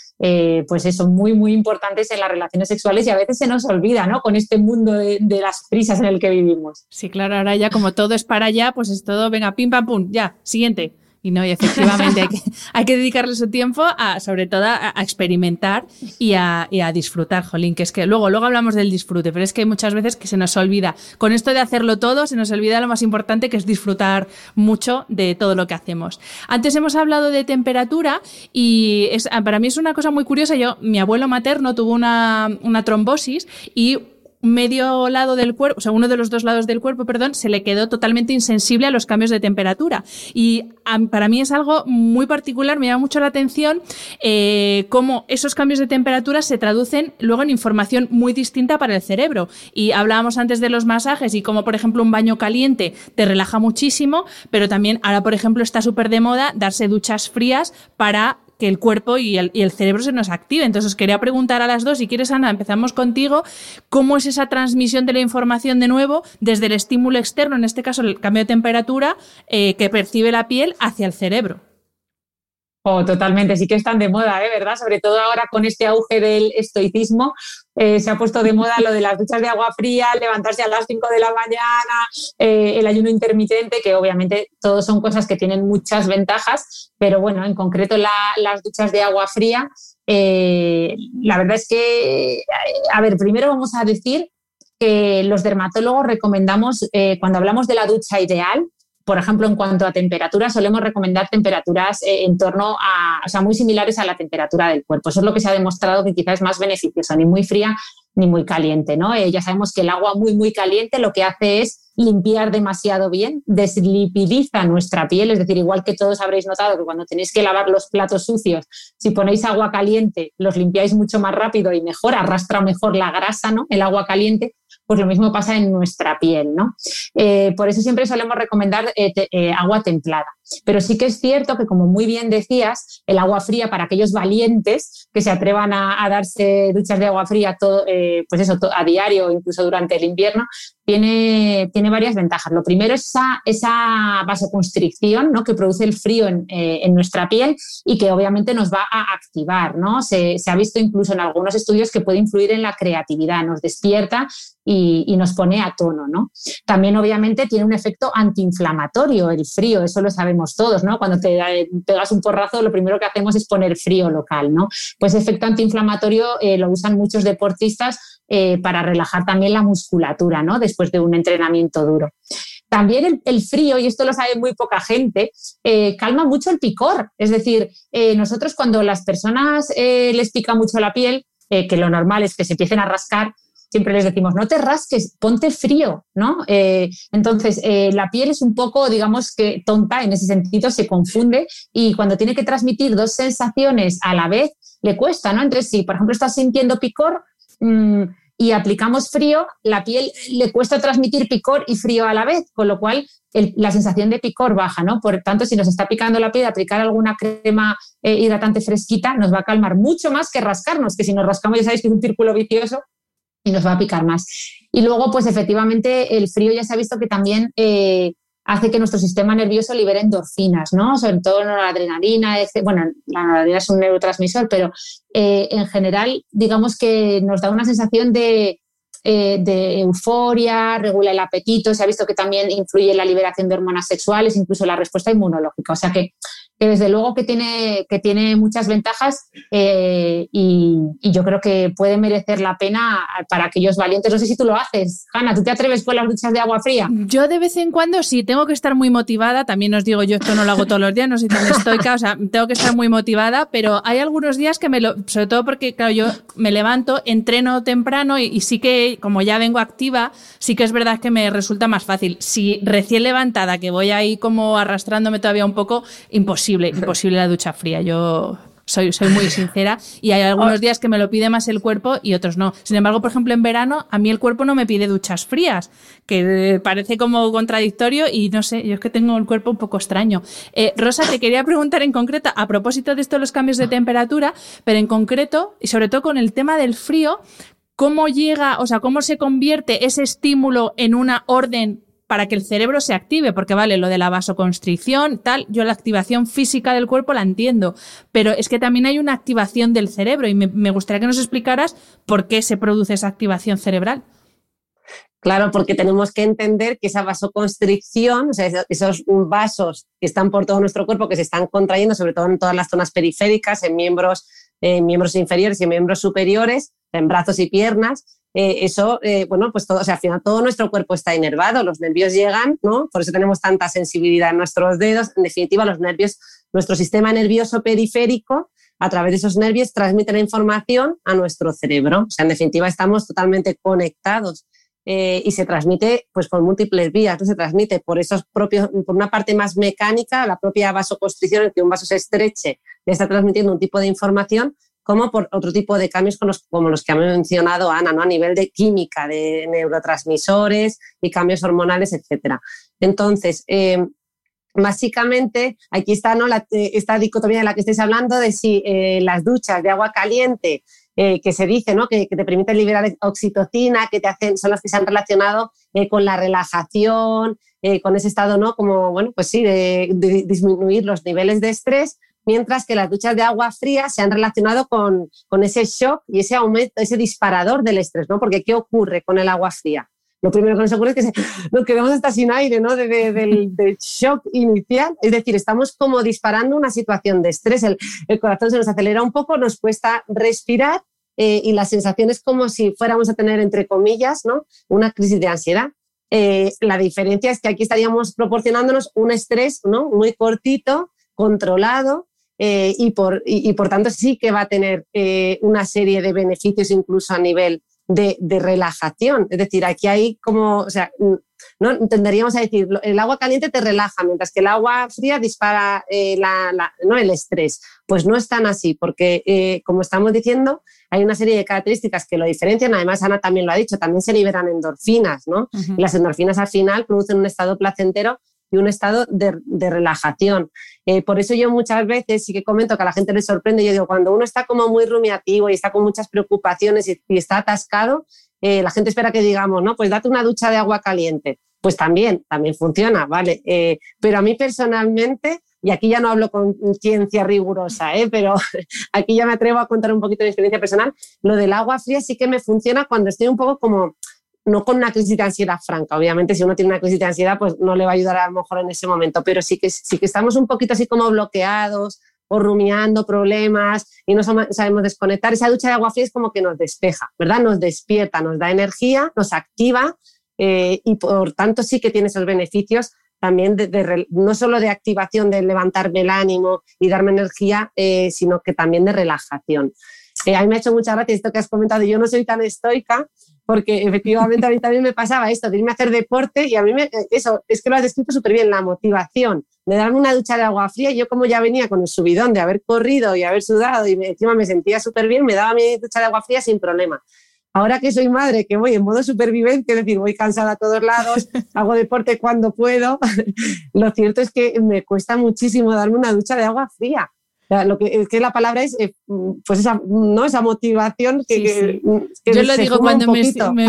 Speaker 3: pues eso, muy, muy importantes en las relaciones sexuales y a veces se nos olvida, ¿no? Con este mundo de las prisas en el que vivimos.
Speaker 2: Sí, claro, ahora ya como todo es para allá, pues es todo, venga, pim, pam, pum, ya, siguiente. Y no, y efectivamente hay que, dedicarle su tiempo a, sobre todo, a, experimentar y a, disfrutar, Jolín, que es que luego, luego hablamos del disfrute, pero es que hay muchas veces que se nos olvida. Con esto de hacerlo todo, se nos olvida lo más importante que es disfrutar mucho de todo lo que hacemos. Antes hemos hablado de temperatura y es, para mí es una cosa muy curiosa. Yo, mi abuelo materno tuvo una, una trombosis y medio lado del cuerpo, o sea, uno de los dos lados del cuerpo, perdón, se le quedó totalmente insensible a los cambios de temperatura. Y para mí es algo muy particular, me llama mucho la atención eh, cómo esos cambios de temperatura se traducen luego en información muy distinta para el cerebro. Y hablábamos antes de los masajes y cómo, por ejemplo, un baño caliente te relaja muchísimo, pero también ahora, por ejemplo, está súper de moda darse duchas frías para que el cuerpo y el, cerebro se nos active. Entonces, os quería preguntar a las dos, si quieres, Ana, empezamos contigo, ¿cómo es esa transmisión de la información de nuevo desde el estímulo externo, en este caso el cambio de temperatura, eh, que percibe la piel hacia el cerebro?
Speaker 3: Oh, totalmente, sí que están de moda, ¿eh? ¿verdad? Sobre todo ahora con este auge del estoicismo, eh, se ha puesto de moda lo de las duchas de agua fría, levantarse a las 5 de la mañana, eh, el ayuno intermitente, que obviamente todos son cosas que tienen muchas ventajas, pero bueno, en concreto las duchas de agua fría, la verdad es que, a ver, primero vamos a decir que los dermatólogos recomendamos, cuando hablamos de la ducha ideal, por ejemplo, en cuanto a temperatura, solemos recomendar temperaturas eh, en torno a, o sea, muy similares a la temperatura del cuerpo. Eso es lo que se ha demostrado que quizás es más beneficioso, ni muy fría ni muy caliente, ¿no? Eh, ya sabemos que el agua muy, muy caliente lo que hace es limpiar demasiado bien, deslipidiza nuestra piel, es decir, igual que todos habréis notado que cuando tenéis que lavar los platos sucios, si ponéis agua caliente, los limpiáis mucho más rápido y mejor, arrastra mejor la grasa, ¿no? El agua caliente, pues lo mismo pasa en nuestra piel, ¿no? Eh, por eso siempre solemos recomendar eh, eh, agua templada. Pero sí que es cierto que, como muy bien decías, el agua fría para aquellos valientes que se atrevan a, darse duchas de agua fría todo, pues eso, a diario, incluso durante el invierno, tiene, tiene varias ventajas. Lo primero es esa, esa vasoconstricción ¿no? que produce el frío en, en, nuestra piel y que obviamente nos va a activar. ¿no? Se, se, ha visto incluso en algunos estudios que puede influir en la creatividad, nos despierta y, nos pone a tono, ¿no? También obviamente tiene un efecto antiinflamatorio el frío, eso lo sabemos todos, ¿no? Cuando te pegas un porrazo, lo primero que hacemos es poner frío local, ¿no? Pues efecto antiinflamatorio eh, lo usan muchos deportistas eh, para relajar también la musculatura, ¿no? Después de un entrenamiento duro. También el, frío, y esto lo sabe muy poca gente, eh, calma mucho el picor. Es decir, nosotros cuando las personas les pica mucho la piel, que lo normal es que se empiecen a rascar, siempre les decimos, no te rasques, ponte frío, ¿no? Eh, entonces, eh, la piel es un poco, digamos que tonta en ese sentido, se confunde y cuando tiene que transmitir dos sensaciones a la vez, le cuesta, ¿no? Entonces, si por ejemplo estás sintiendo picor, mm, y aplicamos frío, la piel le cuesta transmitir picor y frío a la vez, con lo cual la sensación de picor baja, ¿no? Por tanto, si nos está picando la piel, aplicar alguna crema eh, hidratante fresquita nos va a calmar mucho más que rascarnos, que si nos rascamos ya sabéis que es un círculo vicioso y nos va a picar más. Y luego, pues efectivamente, el frío ya se ha visto que también eh, hace que nuestro sistema nervioso libere endorfinas, ¿no? Sobre todo la adrenalina, bueno, la adrenalina es un neurotransmisor, pero eh, en general, digamos que nos da una sensación de, eh, de euforia, regula el apetito, se ha visto que también influye en la liberación de hormonas sexuales, incluso la respuesta inmunológica. O sea que que desde luego que tiene, que tiene muchas ventajas eh, y, yo creo que puede merecer la pena para aquellos valientes. No sé si tú lo haces, Hanna, ¿tú te atreves con las duchas de agua fría?
Speaker 2: Yo de vez en cuando sí, tengo que estar muy motivada, también os digo, yo esto no lo hago todos los días, no soy tan estoica, o sea, tengo que estar muy motivada, pero hay algunos días que me lo, sobre todo porque, claro, yo me levanto, entreno temprano y, y sí que, como ya vengo activa, sí que es verdad que me resulta más fácil. Si recién levantada, que voy ahí como arrastrándome todavía un poco, imposible imposible, la ducha fría. Yo soy, soy muy sincera y hay algunos días que me lo pide más el cuerpo y otros no. Sin embargo, por ejemplo, en verano a mí el cuerpo no me pide duchas frías, que parece como contradictorio y no sé, yo es que tengo el cuerpo un poco extraño. Eh, Rosa, te quería preguntar en concreto, a propósito de esto los cambios de temperatura, pero en concreto y sobre todo con el tema del frío, ¿cómo llega, o sea, cómo se convierte ese estímulo en una orden para que el cerebro se active, porque vale, lo de la vasoconstricción, tal, yo la activación física del cuerpo la entiendo, pero es que también hay una activación del cerebro y me, gustaría que nos explicaras por qué se produce esa activación cerebral.
Speaker 4: Claro, porque tenemos que entender que esa vasoconstricción, o sea, esos vasos que están por todo nuestro cuerpo, que se están contrayendo, sobre todo en todas las zonas periféricas, en miembros, en miembros inferiores y en miembros superiores, en brazos y piernas, eh, eso, eh, bueno, pues todo, o sea, al final todo nuestro cuerpo está inervado, los nervios llegan, ¿no? Por eso tenemos tanta sensibilidad en nuestros dedos. En definitiva, los nervios, nuestro sistema nervioso periférico, a través de esos nervios, transmite la información a nuestro cerebro. O sea, en definitiva, estamos totalmente conectados. Eh, y se transmite pues por múltiples vías, ¿no? se transmite por esos propios, por una parte más mecánica, la propia vasoconstricción, en que un vaso se estreche, le está transmitiendo un tipo de información, como por otro tipo de cambios como los, que ha mencionado Ana, ¿no? a nivel de química, de neurotransmisores y cambios hormonales, etc. Entonces, eh, básicamente, aquí está ¿no? Eh, esta dicotomía de la que estáis hablando, de si eh, las duchas de agua caliente, que se dice ¿no? que, te permiten liberar oxitocina, que te hacen, son las que se han relacionado con la relajación, con ese estado, ¿no? Como, bueno, pues sí, de disminuir los niveles de estrés, mientras que las duchas de agua fría se han relacionado con, ese shock y ese aumento, ese disparador del estrés, ¿no? Porque ¿qué ocurre con el agua fría? Lo primero que nos ocurre es que nos quedamos hasta sin aire, ¿no? del, shock inicial. Es decir, estamos como disparando una situación de estrés. El, corazón se nos acelera un poco, nos cuesta respirar eh, y la sensación es como si fuéramos a tener, entre comillas, ¿no? Una crisis de ansiedad. Eh, la diferencia es que aquí estaríamos proporcionándonos un estrés ¿no? muy cortito, controlado, eh, y, por, y, por tanto sí que va a tener eh, una serie de beneficios incluso a nivel de, relajación. Es decir, aquí hay como, o sea, ¿no? Tenderíamos a decir, el agua caliente te relaja, mientras que el agua fría dispara eh, ¿no? el estrés. Pues no es tan así, porque como estamos diciendo, hay una serie de características que lo diferencian. Además, Ana también lo ha dicho, también se liberan endorfinas, ¿no? Y las endorfinas al final producen un estado placentero y un estado de, relajación. Eh, por eso yo muchas veces sí que comento que a la gente le sorprende, yo digo, cuando uno está como muy rumiativo y está con muchas preocupaciones y, está atascado, eh, la gente espera que digamos, no, pues date una ducha de agua caliente. Pues también, también funciona, ¿vale? Eh, pero a mí personalmente, y aquí ya no hablo con ciencia rigurosa, pero aquí ya me atrevo a contar un poquito de experiencia personal, lo del agua fría sí que me funciona cuando estoy un poco como no con una crisis de ansiedad franca. Obviamente, si uno tiene una crisis de ansiedad, pues no le va a ayudar a lo mejor en ese momento, pero sí que, sí que estamos un poquito así como bloqueados o rumiando problemas y no sabemos desconectar. Esa ducha de agua fría es como que nos despeja, ¿verdad? Nos despierta, nos da energía, nos activa eh, y por tanto sí que tiene esos beneficios también de, no solo de activación, de levantarme el ánimo y darme energía, eh, sino que también de relajación. Eh, a mí me ha hecho mucha gracia esto que has comentado. Yo no soy tan estoica, porque efectivamente a mí también me pasaba esto, de irme a hacer deporte y a mí me, eso, es que lo has descrito súper bien, la motivación de darme una ducha de agua fría, yo como ya venía con el subidón de haber corrido y haber sudado y encima me sentía súper bien, me daba mi ducha de agua fría sin problema. Ahora que soy madre, que voy en modo supervivencia, es decir, voy cansada a todos lados, hago deporte cuando puedo, lo cierto es que me cuesta muchísimo darme una ducha de agua fría. Lo que, que la palabra es, eh, pues esa, ¿no? esa motivación que,
Speaker 2: Yo lo digo cuando me,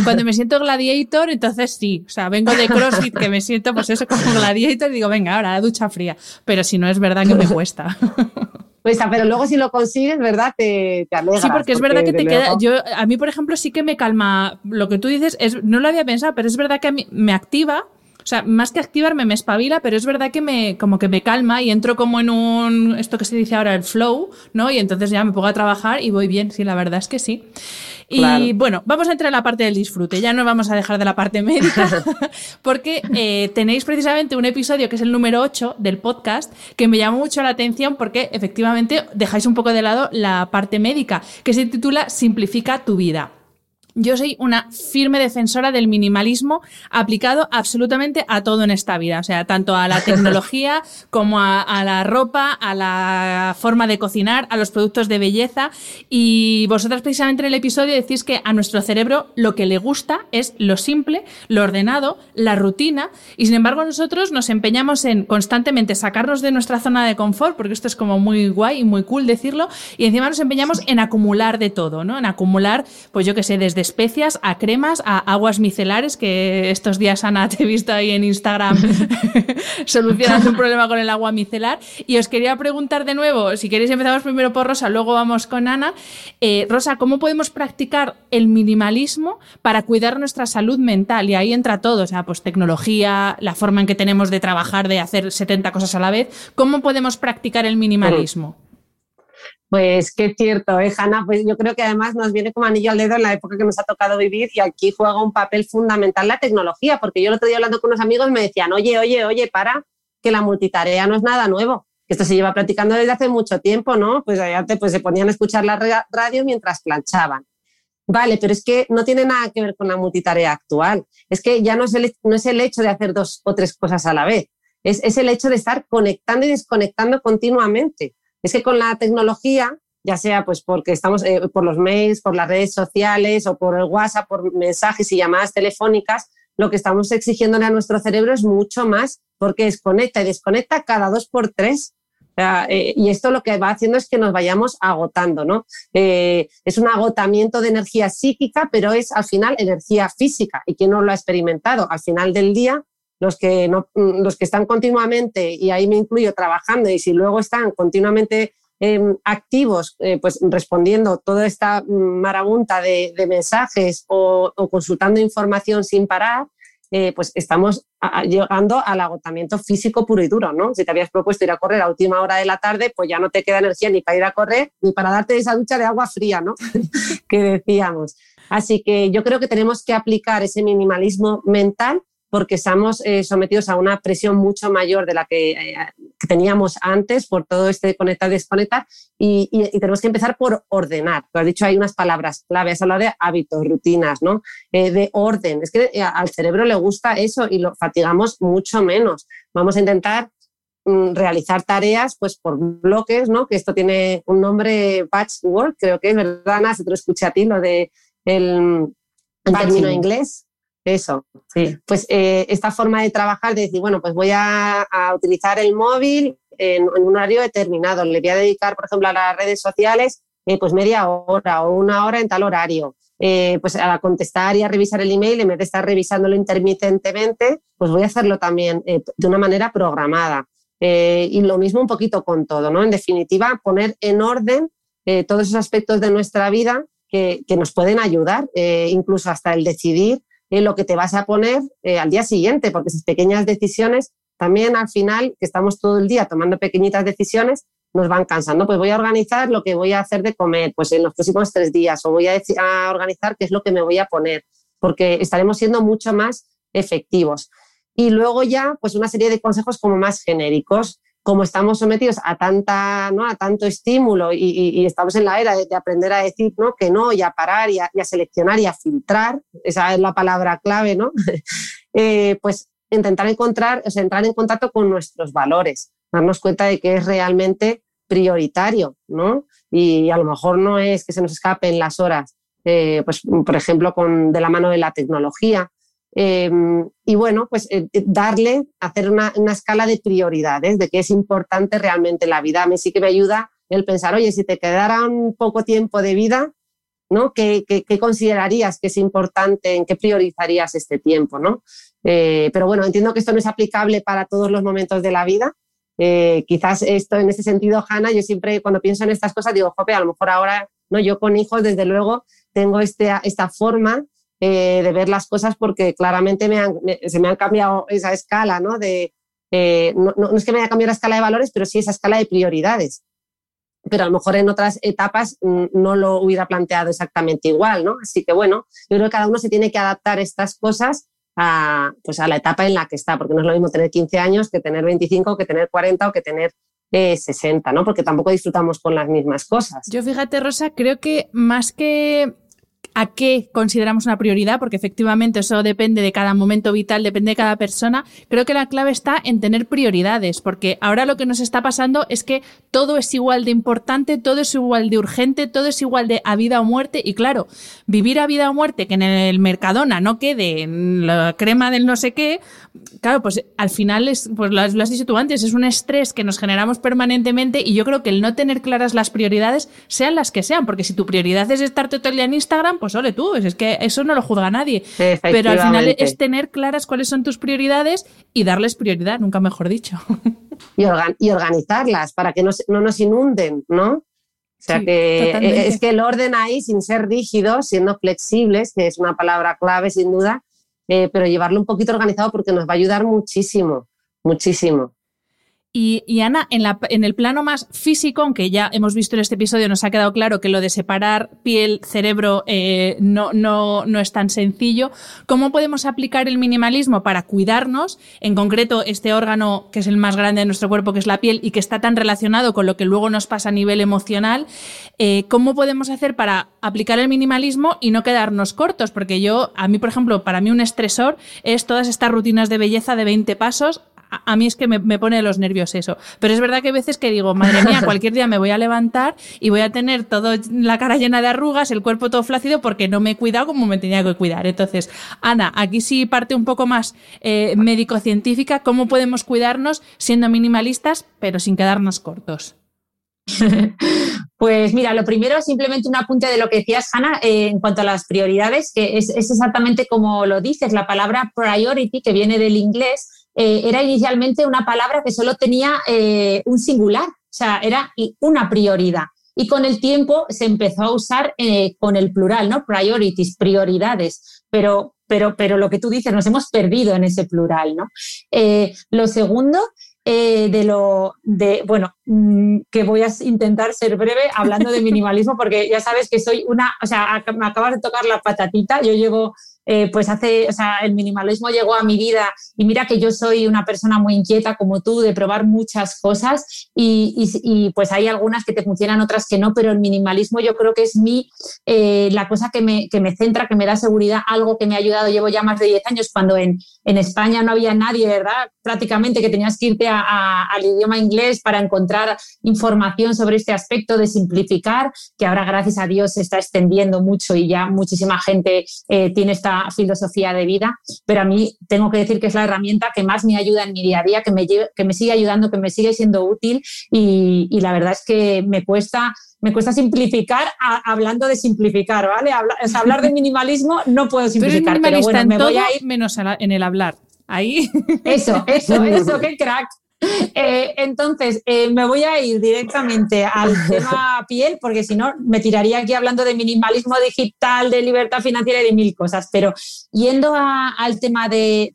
Speaker 2: cuando me siento gladiator, entonces sí. O sea, vengo de CrossFit que me siento pues eso como gladiator y digo, venga, ahora la ducha fría. Pero si no es verdad que me cuesta.
Speaker 4: Pues, pero luego si lo consigues, ¿verdad? Te, te
Speaker 2: Sí, porque es verdad que te queda. Yo, a mí, por ejemplo, sí que me calma. Lo que tú dices, es, no lo había pensado, pero es verdad que a mí me activa. O sea, más que activarme, me espabila, pero es verdad que me, como que me calma y entro como en un, esto que se dice ahora, el flow, ¿no? Y entonces ya me pongo a trabajar y voy bien, sí, la verdad es que sí. Y bueno, vamos a entrar en la parte del disfrute. Ya no vamos a dejar de la parte médica, porque eh, tenéis precisamente un episodio que es el número 8 del podcast que me llamó mucho la atención porque efectivamente dejáis un poco de lado la parte médica, que se titula Simplifica tu vida. Yo soy una firme defensora del minimalismo aplicado absolutamente a todo en esta vida, o sea, tanto a la tecnología como a, la ropa, a la forma de cocinar, a los productos de belleza. Y vosotras precisamente en el episodio decís que a nuestro cerebro lo que le gusta es lo simple, lo ordenado, la rutina, y sin embargo nosotros nos empeñamos en constantemente sacarnos de nuestra zona de confort, porque esto es como muy guay y muy cool decirlo, y encima nos empeñamos en acumular de todo, ¿no? En acumular, pues yo que sé, desde especias a cremas, a aguas micelares, que estos días, Ana, te he visto ahí en Instagram solucionando un problema con el agua micelar. Y os quería preguntar de nuevo, si queréis empezamos primero por Rosa, luego vamos con Ana. Eh, Rosa, ¿cómo podemos practicar el minimalismo para cuidar nuestra salud mental? Y ahí entra todo, o sea, pues tecnología, la forma en que tenemos de trabajar, de hacer 70 cosas a la vez. ¿Cómo podemos practicar el minimalismo?
Speaker 4: Pues qué cierto, ¿eh, Hanna? Pues yo creo que además nos viene como anillo al dedo en la época que nos ha tocado vivir y aquí juega un papel fundamental la tecnología, porque yo el otro día hablando con unos amigos me decían, oye, oye, oye, para, que la multitarea no es nada nuevo, esto se lleva practicando desde hace mucho tiempo, ¿no? Pues allá pues se ponían a escuchar la radio mientras planchaban. Vale, pero es que no tiene nada que ver con la multitarea actual. Es que ya no es el, no es el hecho de hacer dos o tres cosas a la vez, es, es el hecho de estar conectando y desconectando continuamente. Es que con la tecnología, ya sea pues porque estamos eh, por los mails, por las redes sociales o por el WhatsApp, por mensajes y llamadas telefónicas, lo que estamos exigiéndole a nuestro cerebro es mucho más porque desconecta y desconecta cada dos por tres. Eh, y esto lo que va haciendo es que nos vayamos agotando, ¿no? Eh, es un agotamiento de energía psíquica, pero es al final energía física. ¿Y quién no lo ha experimentado? Al final del día, los que, no, mm, los que están continuamente, y ahí me incluyo trabajando, y si luego están continuamente em, activos, eh, pues respondiendo toda esta marabunta de, mensajes o, consultando información sin parar, eh, pues estamos llegando al agotamiento físico puro y duro, ¿no? Si te habías propuesto ir a correr a última hora de la tarde, pues ya no te queda energía ni para ir a correr ni para darte esa ducha de agua fría, ¿no? que decíamos. Así que yo creo que tenemos que aplicar ese minimalismo mental porque estamos eh, sometidos a una presión mucho mayor de la eh, que, teníamos antes por todo este conectar, desconectar y, y, tenemos que empezar por ordenar. Tú has dicho, hay unas palabras clave, has hablado de hábitos, rutinas, ¿no? Eh, de orden. Es que al cerebro le gusta eso y lo fatigamos mucho menos. Vamos a intentar mm, realizar tareas pues por bloques, ¿no? Que esto tiene un nombre patchwork, creo que es verdad, Ana, si te lo escuché a ti, lo de el, el término inglés. Eso, sí. Pues eh, esta forma de trabajar, de decir, bueno, pues voy a, utilizar el móvil en, un horario determinado, le voy a dedicar, por ejemplo, a las redes sociales, eh, pues media hora o una hora en tal horario. Eh, pues a contestar y a revisar el email, en vez de estar revisándolo intermitentemente, pues voy a hacerlo también de una manera programada. y lo mismo un poquito con todo, ¿no? En definitiva, poner en orden todos esos aspectos de nuestra vida que, que nos pueden ayudar, incluso hasta el decidir lo que te vas a poner eh, al día siguiente, porque esas pequeñas decisiones también al final, que estamos todo el día tomando pequeñitas decisiones, nos van cansando. Pues voy a organizar lo que voy a hacer de comer pues en los próximos tres días o voy a, a organizar qué es lo que me voy a poner, porque estaremos siendo mucho más efectivos. Y luego ya, pues una serie de consejos como más genéricos como estamos sometidos a, tanta, ¿no? a tanto estímulo y, estamos en la era de, aprender a decir ¿no? que no y a parar y a, seleccionar y a filtrar, esa es la palabra clave, ¿no? Eh, pues intentar encontrar, entrar en contacto con nuestros valores, darnos cuenta de que es realmente prioritario, ¿no? Y a lo mejor no es que se nos escapen las horas eh, pues, por ejemplo, con, de la mano de la tecnología. Em, y bueno, pues eh, darle, hacer una, una, escala de prioridades, de qué es importante realmente en la vida. A mí sí que me ayuda el pensar, oye, si te quedara un poco tiempo de vida, ¿no? ¿Qué, qué, considerarías que es importante, en qué priorizarías este tiempo, ¿no? Eh, pero bueno, entiendo que esto no es aplicable para todos los momentos de la vida. Eh, quizás esto en ese sentido, Hanna, yo siempre cuando pienso en estas cosas digo, jope, a lo mejor ahora, ¿no? Yo con hijos, desde luego, tengo este, esta forma eh, de ver las cosas porque claramente se me han cambiado esa escala, ¿no? De, no, no, es que me haya cambiado la escala de valores, pero sí esa escala de prioridades pero a lo mejor en otras etapas mm, no lo hubiera planteado exactamente igual, ¿no? Así que bueno, yo creo que cada uno se tiene que adaptar estas cosas a, pues a la etapa en la que está, porque no es lo mismo tener 15 años que tener 25, que tener 40 o que tener 60, eh, ¿no? Porque tampoco disfrutamos con las mismas cosas.
Speaker 2: Yo fíjate, Rosa, creo que más que a qué consideramos una prioridad, porque efectivamente eso depende de cada momento vital, depende de cada persona. Creo que la clave está en tener prioridades, porque ahora lo que nos está pasando es que todo es igual de importante, todo es igual de urgente, todo es igual de a vida o muerte. Y claro, vivir a vida o muerte, que en el Mercadona no quede la crema del no sé qué, claro, pues al final es, pues lo has, dicho tú antes, es un estrés que nos generamos permanentemente y yo creo que el no tener claras las prioridades, sean las que sean, porque si tu prioridad es estar todo el día en Instagram, pues ole tú, es que eso no lo juzga nadie. Pero al final es tener claras cuáles son tus prioridades y darles prioridad, nunca mejor dicho.
Speaker 4: Y, organizarlas para que no, nos inunden, ¿no? O sea que e, es que el orden ahí, sin ser rígidos, siendo flexibles, que es una palabra clave sin duda, eh, pero llevarlo un poquito organizado porque nos va a ayudar muchísimo, muchísimo.
Speaker 2: Y, Ana, en, la, en, el plano más físico, aunque ya hemos visto en este episodio, nos ha quedado claro que lo de separar piel, cerebro eh, no, no, no es tan sencillo. ¿Cómo podemos aplicar el minimalismo para cuidarnos? En concreto, este órgano que es el más grande de nuestro cuerpo, que es la piel, y que está tan relacionado con lo que luego nos pasa a nivel emocional. Eh, ¿Cómo podemos hacer para aplicar el minimalismo y no quedarnos cortos? Porque yo, a mí, por ejemplo, para mí un estresor es todas estas rutinas de belleza de 20 pasos a, mí es que me, pone los nervios eso. Pero es verdad que hay veces que digo, madre mía, cualquier día me voy a levantar y voy a tener toda la cara llena de arrugas, el cuerpo todo flácido porque no me he cuidado como me tenía que cuidar. Entonces, Ana, aquí sí parte un poco más eh, médico-científica, ¿cómo podemos cuidarnos siendo minimalistas pero sin quedarnos cortos?
Speaker 3: Pues mira, lo primero es simplemente un apunte de lo que decías, Hanna, eh, en cuanto a las prioridades, que es, exactamente como lo dices, la palabra priority, que viene del inglés, eh, era inicialmente una palabra que solo tenía eh, un singular, o sea, era una prioridad. Y con el tiempo se empezó a usar eh, con el plural, ¿no? Priorities, prioridades. Pero, pero, pero lo que tú dices, nos hemos perdido en ese plural, ¿no? lo segundo de lo de, bueno, mm, que voy a intentar ser breve hablando de minimalismo, porque ya sabes que soy una, o sea, me acabas de tocar la patatita, yo llevo eh, pues hace, o sea, el minimalismo llegó a mi vida y mira que yo soy una persona muy inquieta como tú de probar muchas cosas y, y, pues hay algunas que te funcionan, otras que no, pero el minimalismo yo creo que es mi, eh, la cosa que me, que me centra, que me da seguridad, algo que me ha ayudado, llevo ya más de 10 años, cuando en, en España no había nadie, ¿verdad? Prácticamente que tenías que irte a, al idioma inglés para encontrar información sobre este aspecto de simplificar, que ahora gracias a Dios se está extendiendo mucho y ya muchísima gente eh, tiene esta filosofía de vida, pero a mí tengo que decir que es la herramienta que más me ayuda en mi día a día, que me, que me sigue ayudando, que me sigue siendo útil y, la verdad es que me cuesta me cuesta simplificar hablando de simplificar, ¿vale? hablar de minimalismo no puedo simplificar, pero, bueno, me voy a ir
Speaker 2: menos en el hablar. Ahí.
Speaker 3: Eso, eso, eso, qué crack. Eh, entonces, eh, me voy a ir directamente al tema piel, porque si no, me tiraría aquí hablando de minimalismo digital, de libertad financiera y de mil cosas. Pero yendo al tema de,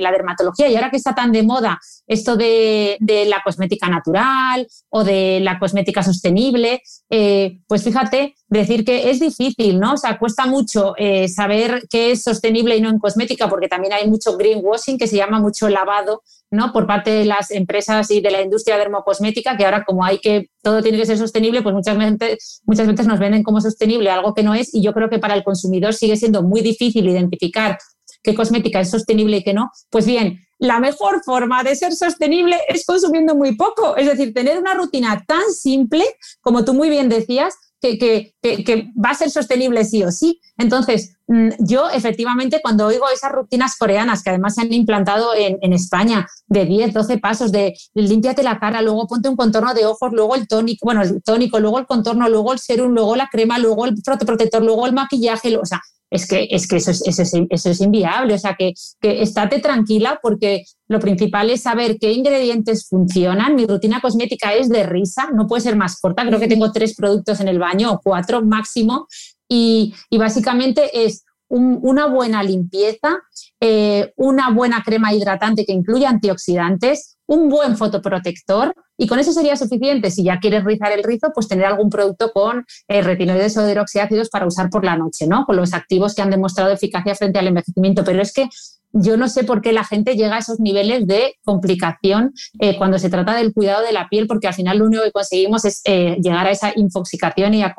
Speaker 3: la dermatología, y ahora que está tan de moda esto de, la cosmética natural o de la cosmética sostenible, eh, pues fíjate, decir que es difícil, ¿no? O sea, cuesta mucho saber qué es sostenible y no en cosmética, porque también hay mucho greenwashing, que se llama mucho lavado ¿no? por parte de las empresas y de la industria dermocosmética, que ahora como hay que, todo tiene que ser sostenible, pues muchas veces, muchas veces nos venden como sostenible algo que no es y yo creo que para el consumidor sigue siendo muy difícil identificar qué cosmética es sostenible y qué no. Pues bien, la mejor forma de ser sostenible es consumiendo muy poco, es decir, tener una rutina tan simple, como tú muy bien decías, que, que, que, va a ser sostenible sí o sí. Entonces, yo efectivamente cuando oigo esas rutinas coreanas que además se han implantado en, España de 10, 12 pasos, de límpiate la cara, luego ponte un contorno de ojos, luego el tónico, bueno, el tónico, luego el contorno, luego el serum, luego la crema, luego el protector, luego el maquillaje, o sea, es que, es que eso, es, eso, es, inviable. O sea, que, que estate tranquila porque lo principal es saber qué ingredientes funcionan. Mi rutina cosmética es de risa, no puede ser más corta. Creo que tengo tres productos en el baño o cuatro máximo. Y, básicamente es una buena limpieza, eh, una buena crema hidratante que incluya antioxidantes, un buen fotoprotector y con eso sería suficiente. Si ya quieres rizar el rizo, pues tener algún producto con eh, retinoides o hidroxiácidos para usar por la noche, ¿no? Con los activos que han demostrado eficacia frente al envejecimiento. Pero es que yo no sé por qué la gente llega a esos niveles de complicación eh, cuando se trata del cuidado de la piel, porque al final lo único que conseguimos es eh, llegar a esa infoxicación y a,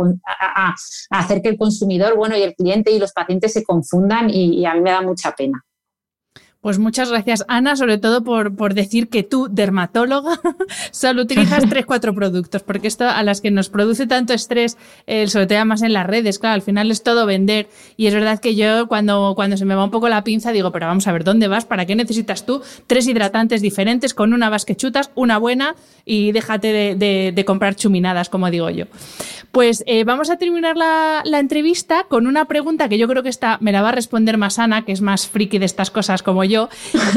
Speaker 3: hacer que el consumidor, bueno, y el cliente y los pacientes se confundan y a mí me da mucha pena.
Speaker 2: Pues muchas gracias, Ana, sobre todo por, por decir que tú, dermatóloga, solo utilizas tres, cuatro productos, porque esto a las que nos produce tanto estrés, eh, sobre todo más en las redes, claro, al final es todo vender. Y es verdad que yo cuando, cuando se me va un poco la pinza digo, pero vamos a ver, ¿dónde vas? ¿Para qué necesitas tú tres hidratantes diferentes? Con una vas que chutas, una buena y déjate de, de, comprar chuminadas, como digo yo. Pues eh, vamos a terminar la, la, entrevista con una pregunta que yo creo que esta me la va a responder más Ana, que es más friki de estas cosas como yo,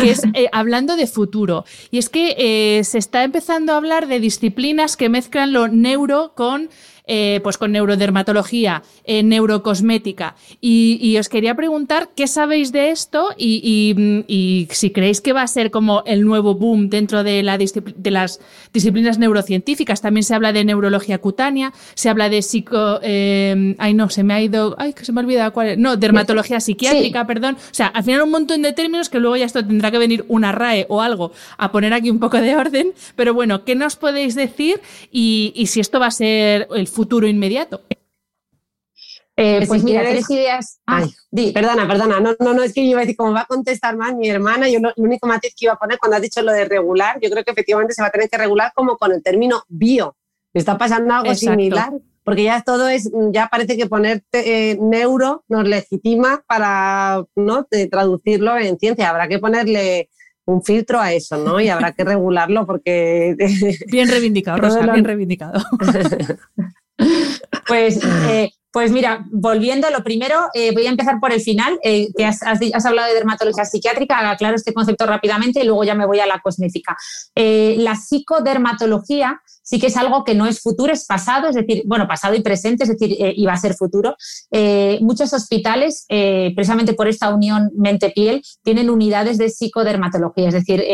Speaker 2: que es eh, hablando de futuro. Y es que eh, se está empezando a hablar de disciplinas que mezclan lo neuro con eh, pues con neurodermatología, eh, neurocosmética. Y, os quería preguntar qué sabéis de esto y, si creéis que va a ser como el nuevo boom dentro de, la de, las disciplinas neurocientíficas. También se habla de neurología cutánea, se habla de psico... Eh, ay, no, se me ha ido... Ay, que se me ha olvidado cuál es. No, dermatología psiquiátrica, perdón. O sea, al final un montón de términos que luego ya esto tendrá que venir una RAE o algo a poner aquí un poco de orden. Pero bueno, ¿qué nos podéis decir y, y si esto va a ser el futuro inmediato?
Speaker 3: Eh, pues mira, tres ideas.
Speaker 4: Ah, perdona, perdona. No, no, no, es que yo iba a decir, como va a contestar más mi hermana, yo lo, único matiz que iba a poner cuando has dicho lo de regular, yo creo que efectivamente se va a tener que regular como con el término bio. Está pasando algo similar, porque ya todo es, ya parece que ponerte eh, neuro nos legitima para ¿no? traducirlo en ciencia. Habrá que ponerle un filtro a eso, ¿no? Y habrá que regularlo porque...
Speaker 2: Bien reivindicado, Rosa, bien reivindicado.
Speaker 3: Pues, eh, pues mira, volviendo, lo primero, eh, voy a empezar por el final, eh, que has, hablado de dermatología psiquiátrica, aclaro este concepto rápidamente y luego ya me voy a la cosmética. la psicodermatología sí que es algo que no es futuro, es pasado, es decir, bueno, pasado y presente, es decir, eh, iba a ser futuro. Eh, muchos hospitales, eh, precisamente por esta unión mente-piel, tienen unidades de psicodermatología, es decir,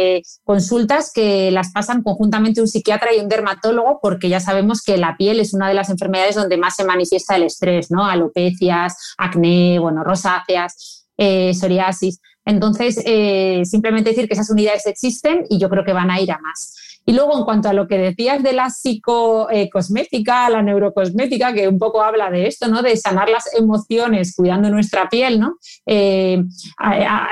Speaker 3: consultas que las pasan conjuntamente un psiquiatra y un dermatólogo, porque ya sabemos que la piel es una de las enfermedades donde más se manifiesta el estrés, ¿no? Alopecias, acné, bueno, rosáceas, psoriasis. Entonces, simplemente decir que esas unidades existen y yo creo que van a ir a más. Y luego, en cuanto a lo que decías de la psicocosmética, la neurocosmética, que un poco habla de esto, ¿no? De sanar las emociones cuidando nuestra piel, ¿no? Eh,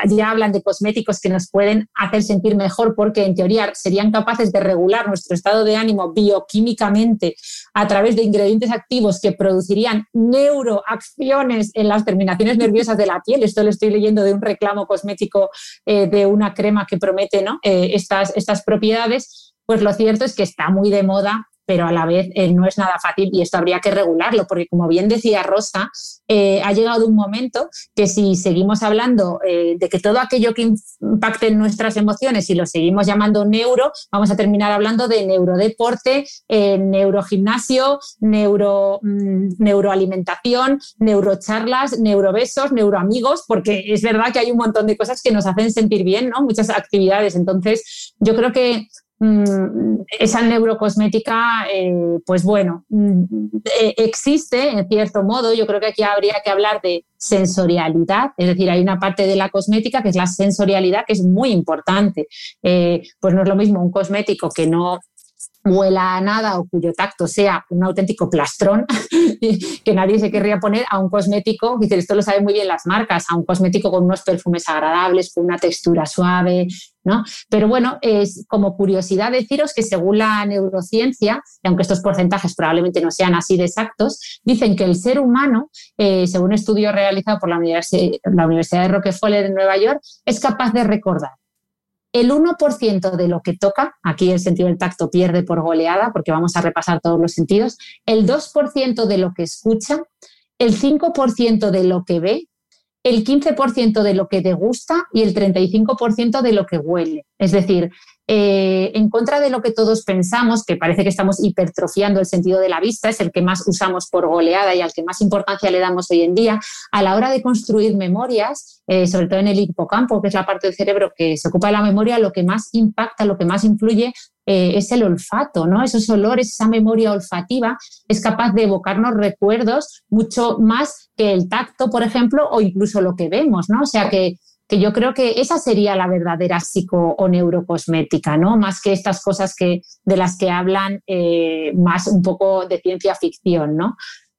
Speaker 3: ya hablan de cosméticos que nos pueden hacer sentir mejor porque en teoría serían capaces de regular nuestro estado de ánimo bioquímicamente a través de ingredientes activos que producirían neuroacciones en las terminaciones nerviosas de la piel. Esto lo estoy leyendo de un reclamo cosmético eh, de una crema que promete ¿no? Eh, estas, estas propiedades pues lo cierto es que está muy de moda pero a la vez eh, no es nada fácil y esto habría que regularlo, porque como bien decía Rosa, eh, ha llegado un momento que si seguimos hablando eh, de que todo aquello que impacte en nuestras emociones y lo seguimos llamando neuro, vamos a terminar hablando de neurodeporte, neurogimnasio, neuro, mm, neuroalimentación, neurocharlas, neurobesos, neuroamigos, porque es verdad que hay un montón de cosas que nos hacen sentir bien, ¿no? Muchas actividades. Entonces, yo creo que esa neurocosmética, eh, pues bueno, mm, eh, existe en cierto modo. Yo creo que aquí habría que hablar de sensorialidad, es decir, hay una parte de la cosmética que es la sensorialidad que es muy importante. Eh, pues no es lo mismo un cosmético que no huela a nada o cuyo tacto sea un auténtico plastrón que nadie se querría poner a un cosmético, dice, esto lo saben muy bien las marcas, a un cosmético con unos perfumes agradables, con una textura suave, ¿no? Pero bueno, es como curiosidad deciros que según la neurociencia, y aunque estos porcentajes probablemente no sean así de exactos, dicen que el ser humano, eh, según un estudio realizado por la la Universidad de Rockefeller en Nueva York, es capaz de recordar el 1% de lo que toca, aquí el sentido del tacto pierde por goleada porque vamos a repasar todos los sentidos, el 2% de lo que escucha, el 5% de lo que ve, el 15% de lo que degusta y el 35% de lo que huele. Es decir, eh, en contra de lo que todos pensamos, que parece que estamos hipertrofiando el sentido de la vista, es el que más usamos por goleada y al que más importancia le damos hoy en día, a la hora de construir memorias, eh, sobre todo en el hipocampo, que es la parte del cerebro que se ocupa de la memoria, lo que más impacta, lo que más influye eh, es el olfato, ¿no? Esos olores, esa memoria olfativa es capaz de evocarnos recuerdos mucho más que el tacto, por ejemplo, o incluso lo que vemos, ¿no? O sea que que yo creo que esa sería la verdadera psico o neurocosmética, ¿no? Más que estas cosas que, de las que hablan eh, más un poco de ciencia ficción, ¿no?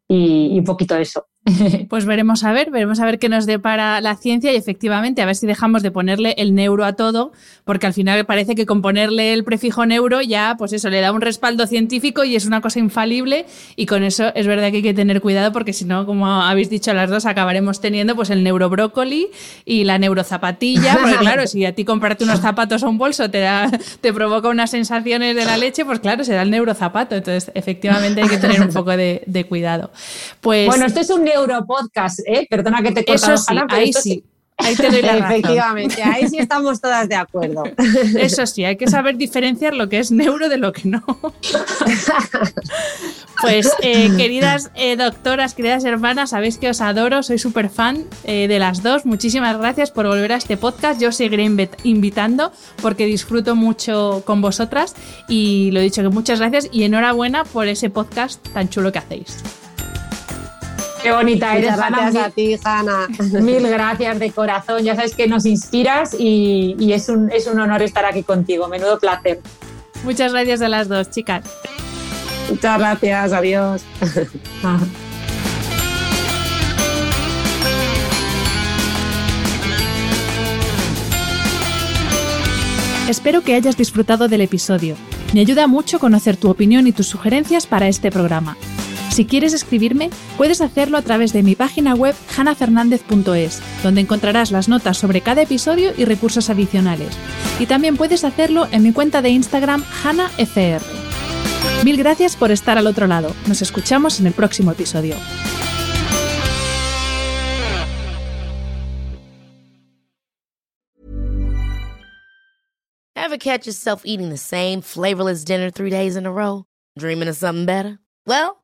Speaker 3: Y, y un poquito eso.
Speaker 2: Pues veremos a ver, veremos a ver qué nos depara la ciencia y efectivamente a ver si dejamos de ponerle el neuro a todo, porque al final parece que con ponerle el prefijo neuro ya, pues eso, le da un respaldo científico y es una cosa infalible y con eso es verdad que hay que tener cuidado porque si no, como habéis dicho las dos, acabaremos teniendo pues el neurobrócoli y la neurozapatilla, porque claro, si a ti comprarte unos zapatos o un bolso te, da, te provoca unas sensaciones de la leche, pues claro, será el neurozapato, entonces efectivamente hay que tener un poco de, de cuidado. Pues,
Speaker 3: bueno, esto es un Europodcast, ¿eh? Perdona que te
Speaker 2: corte. Eso sí, ahí sí. Ahí te doy la
Speaker 4: Efectivamente, ahí sí estamos todas de acuerdo.
Speaker 2: Eso sí, hay que saber diferenciar lo que es neuro de lo que no. Pues, eh, queridas eh, doctoras, queridas hermanas, sabéis que os adoro, soy súper fan eh, de las dos. Muchísimas gracias por volver a este podcast. Yo seguiré invitando porque disfruto mucho con vosotras y lo he dicho que muchas gracias y enhorabuena por ese podcast tan chulo que hacéis.
Speaker 3: Qué bonita eres,
Speaker 4: Gracias a ti, Hanna.
Speaker 3: Mil gracias de corazón. Ya sabes que nos inspiras y, es, un, es un honor estar aquí contigo. Menudo placer.
Speaker 2: Muchas gracias a las dos, chicas.
Speaker 4: Muchas gracias, adiós.
Speaker 2: Espero que hayas disfrutado del episodio. Me ayuda mucho conocer tu opinión y tus sugerencias para este programa. Si quieres escribirme, puedes hacerlo a través de mi página web hanafernandez.es, donde encontrarás las notas sobre cada episodio y recursos adicionales. Y también puedes hacerlo en mi cuenta de Instagram hanafr. Mil gracias por estar al otro lado. Nos escuchamos en el próximo episodio.
Speaker 5: Ever catch yourself eating the same flavorless dinner three days in a row? Dreaming of something better? Well,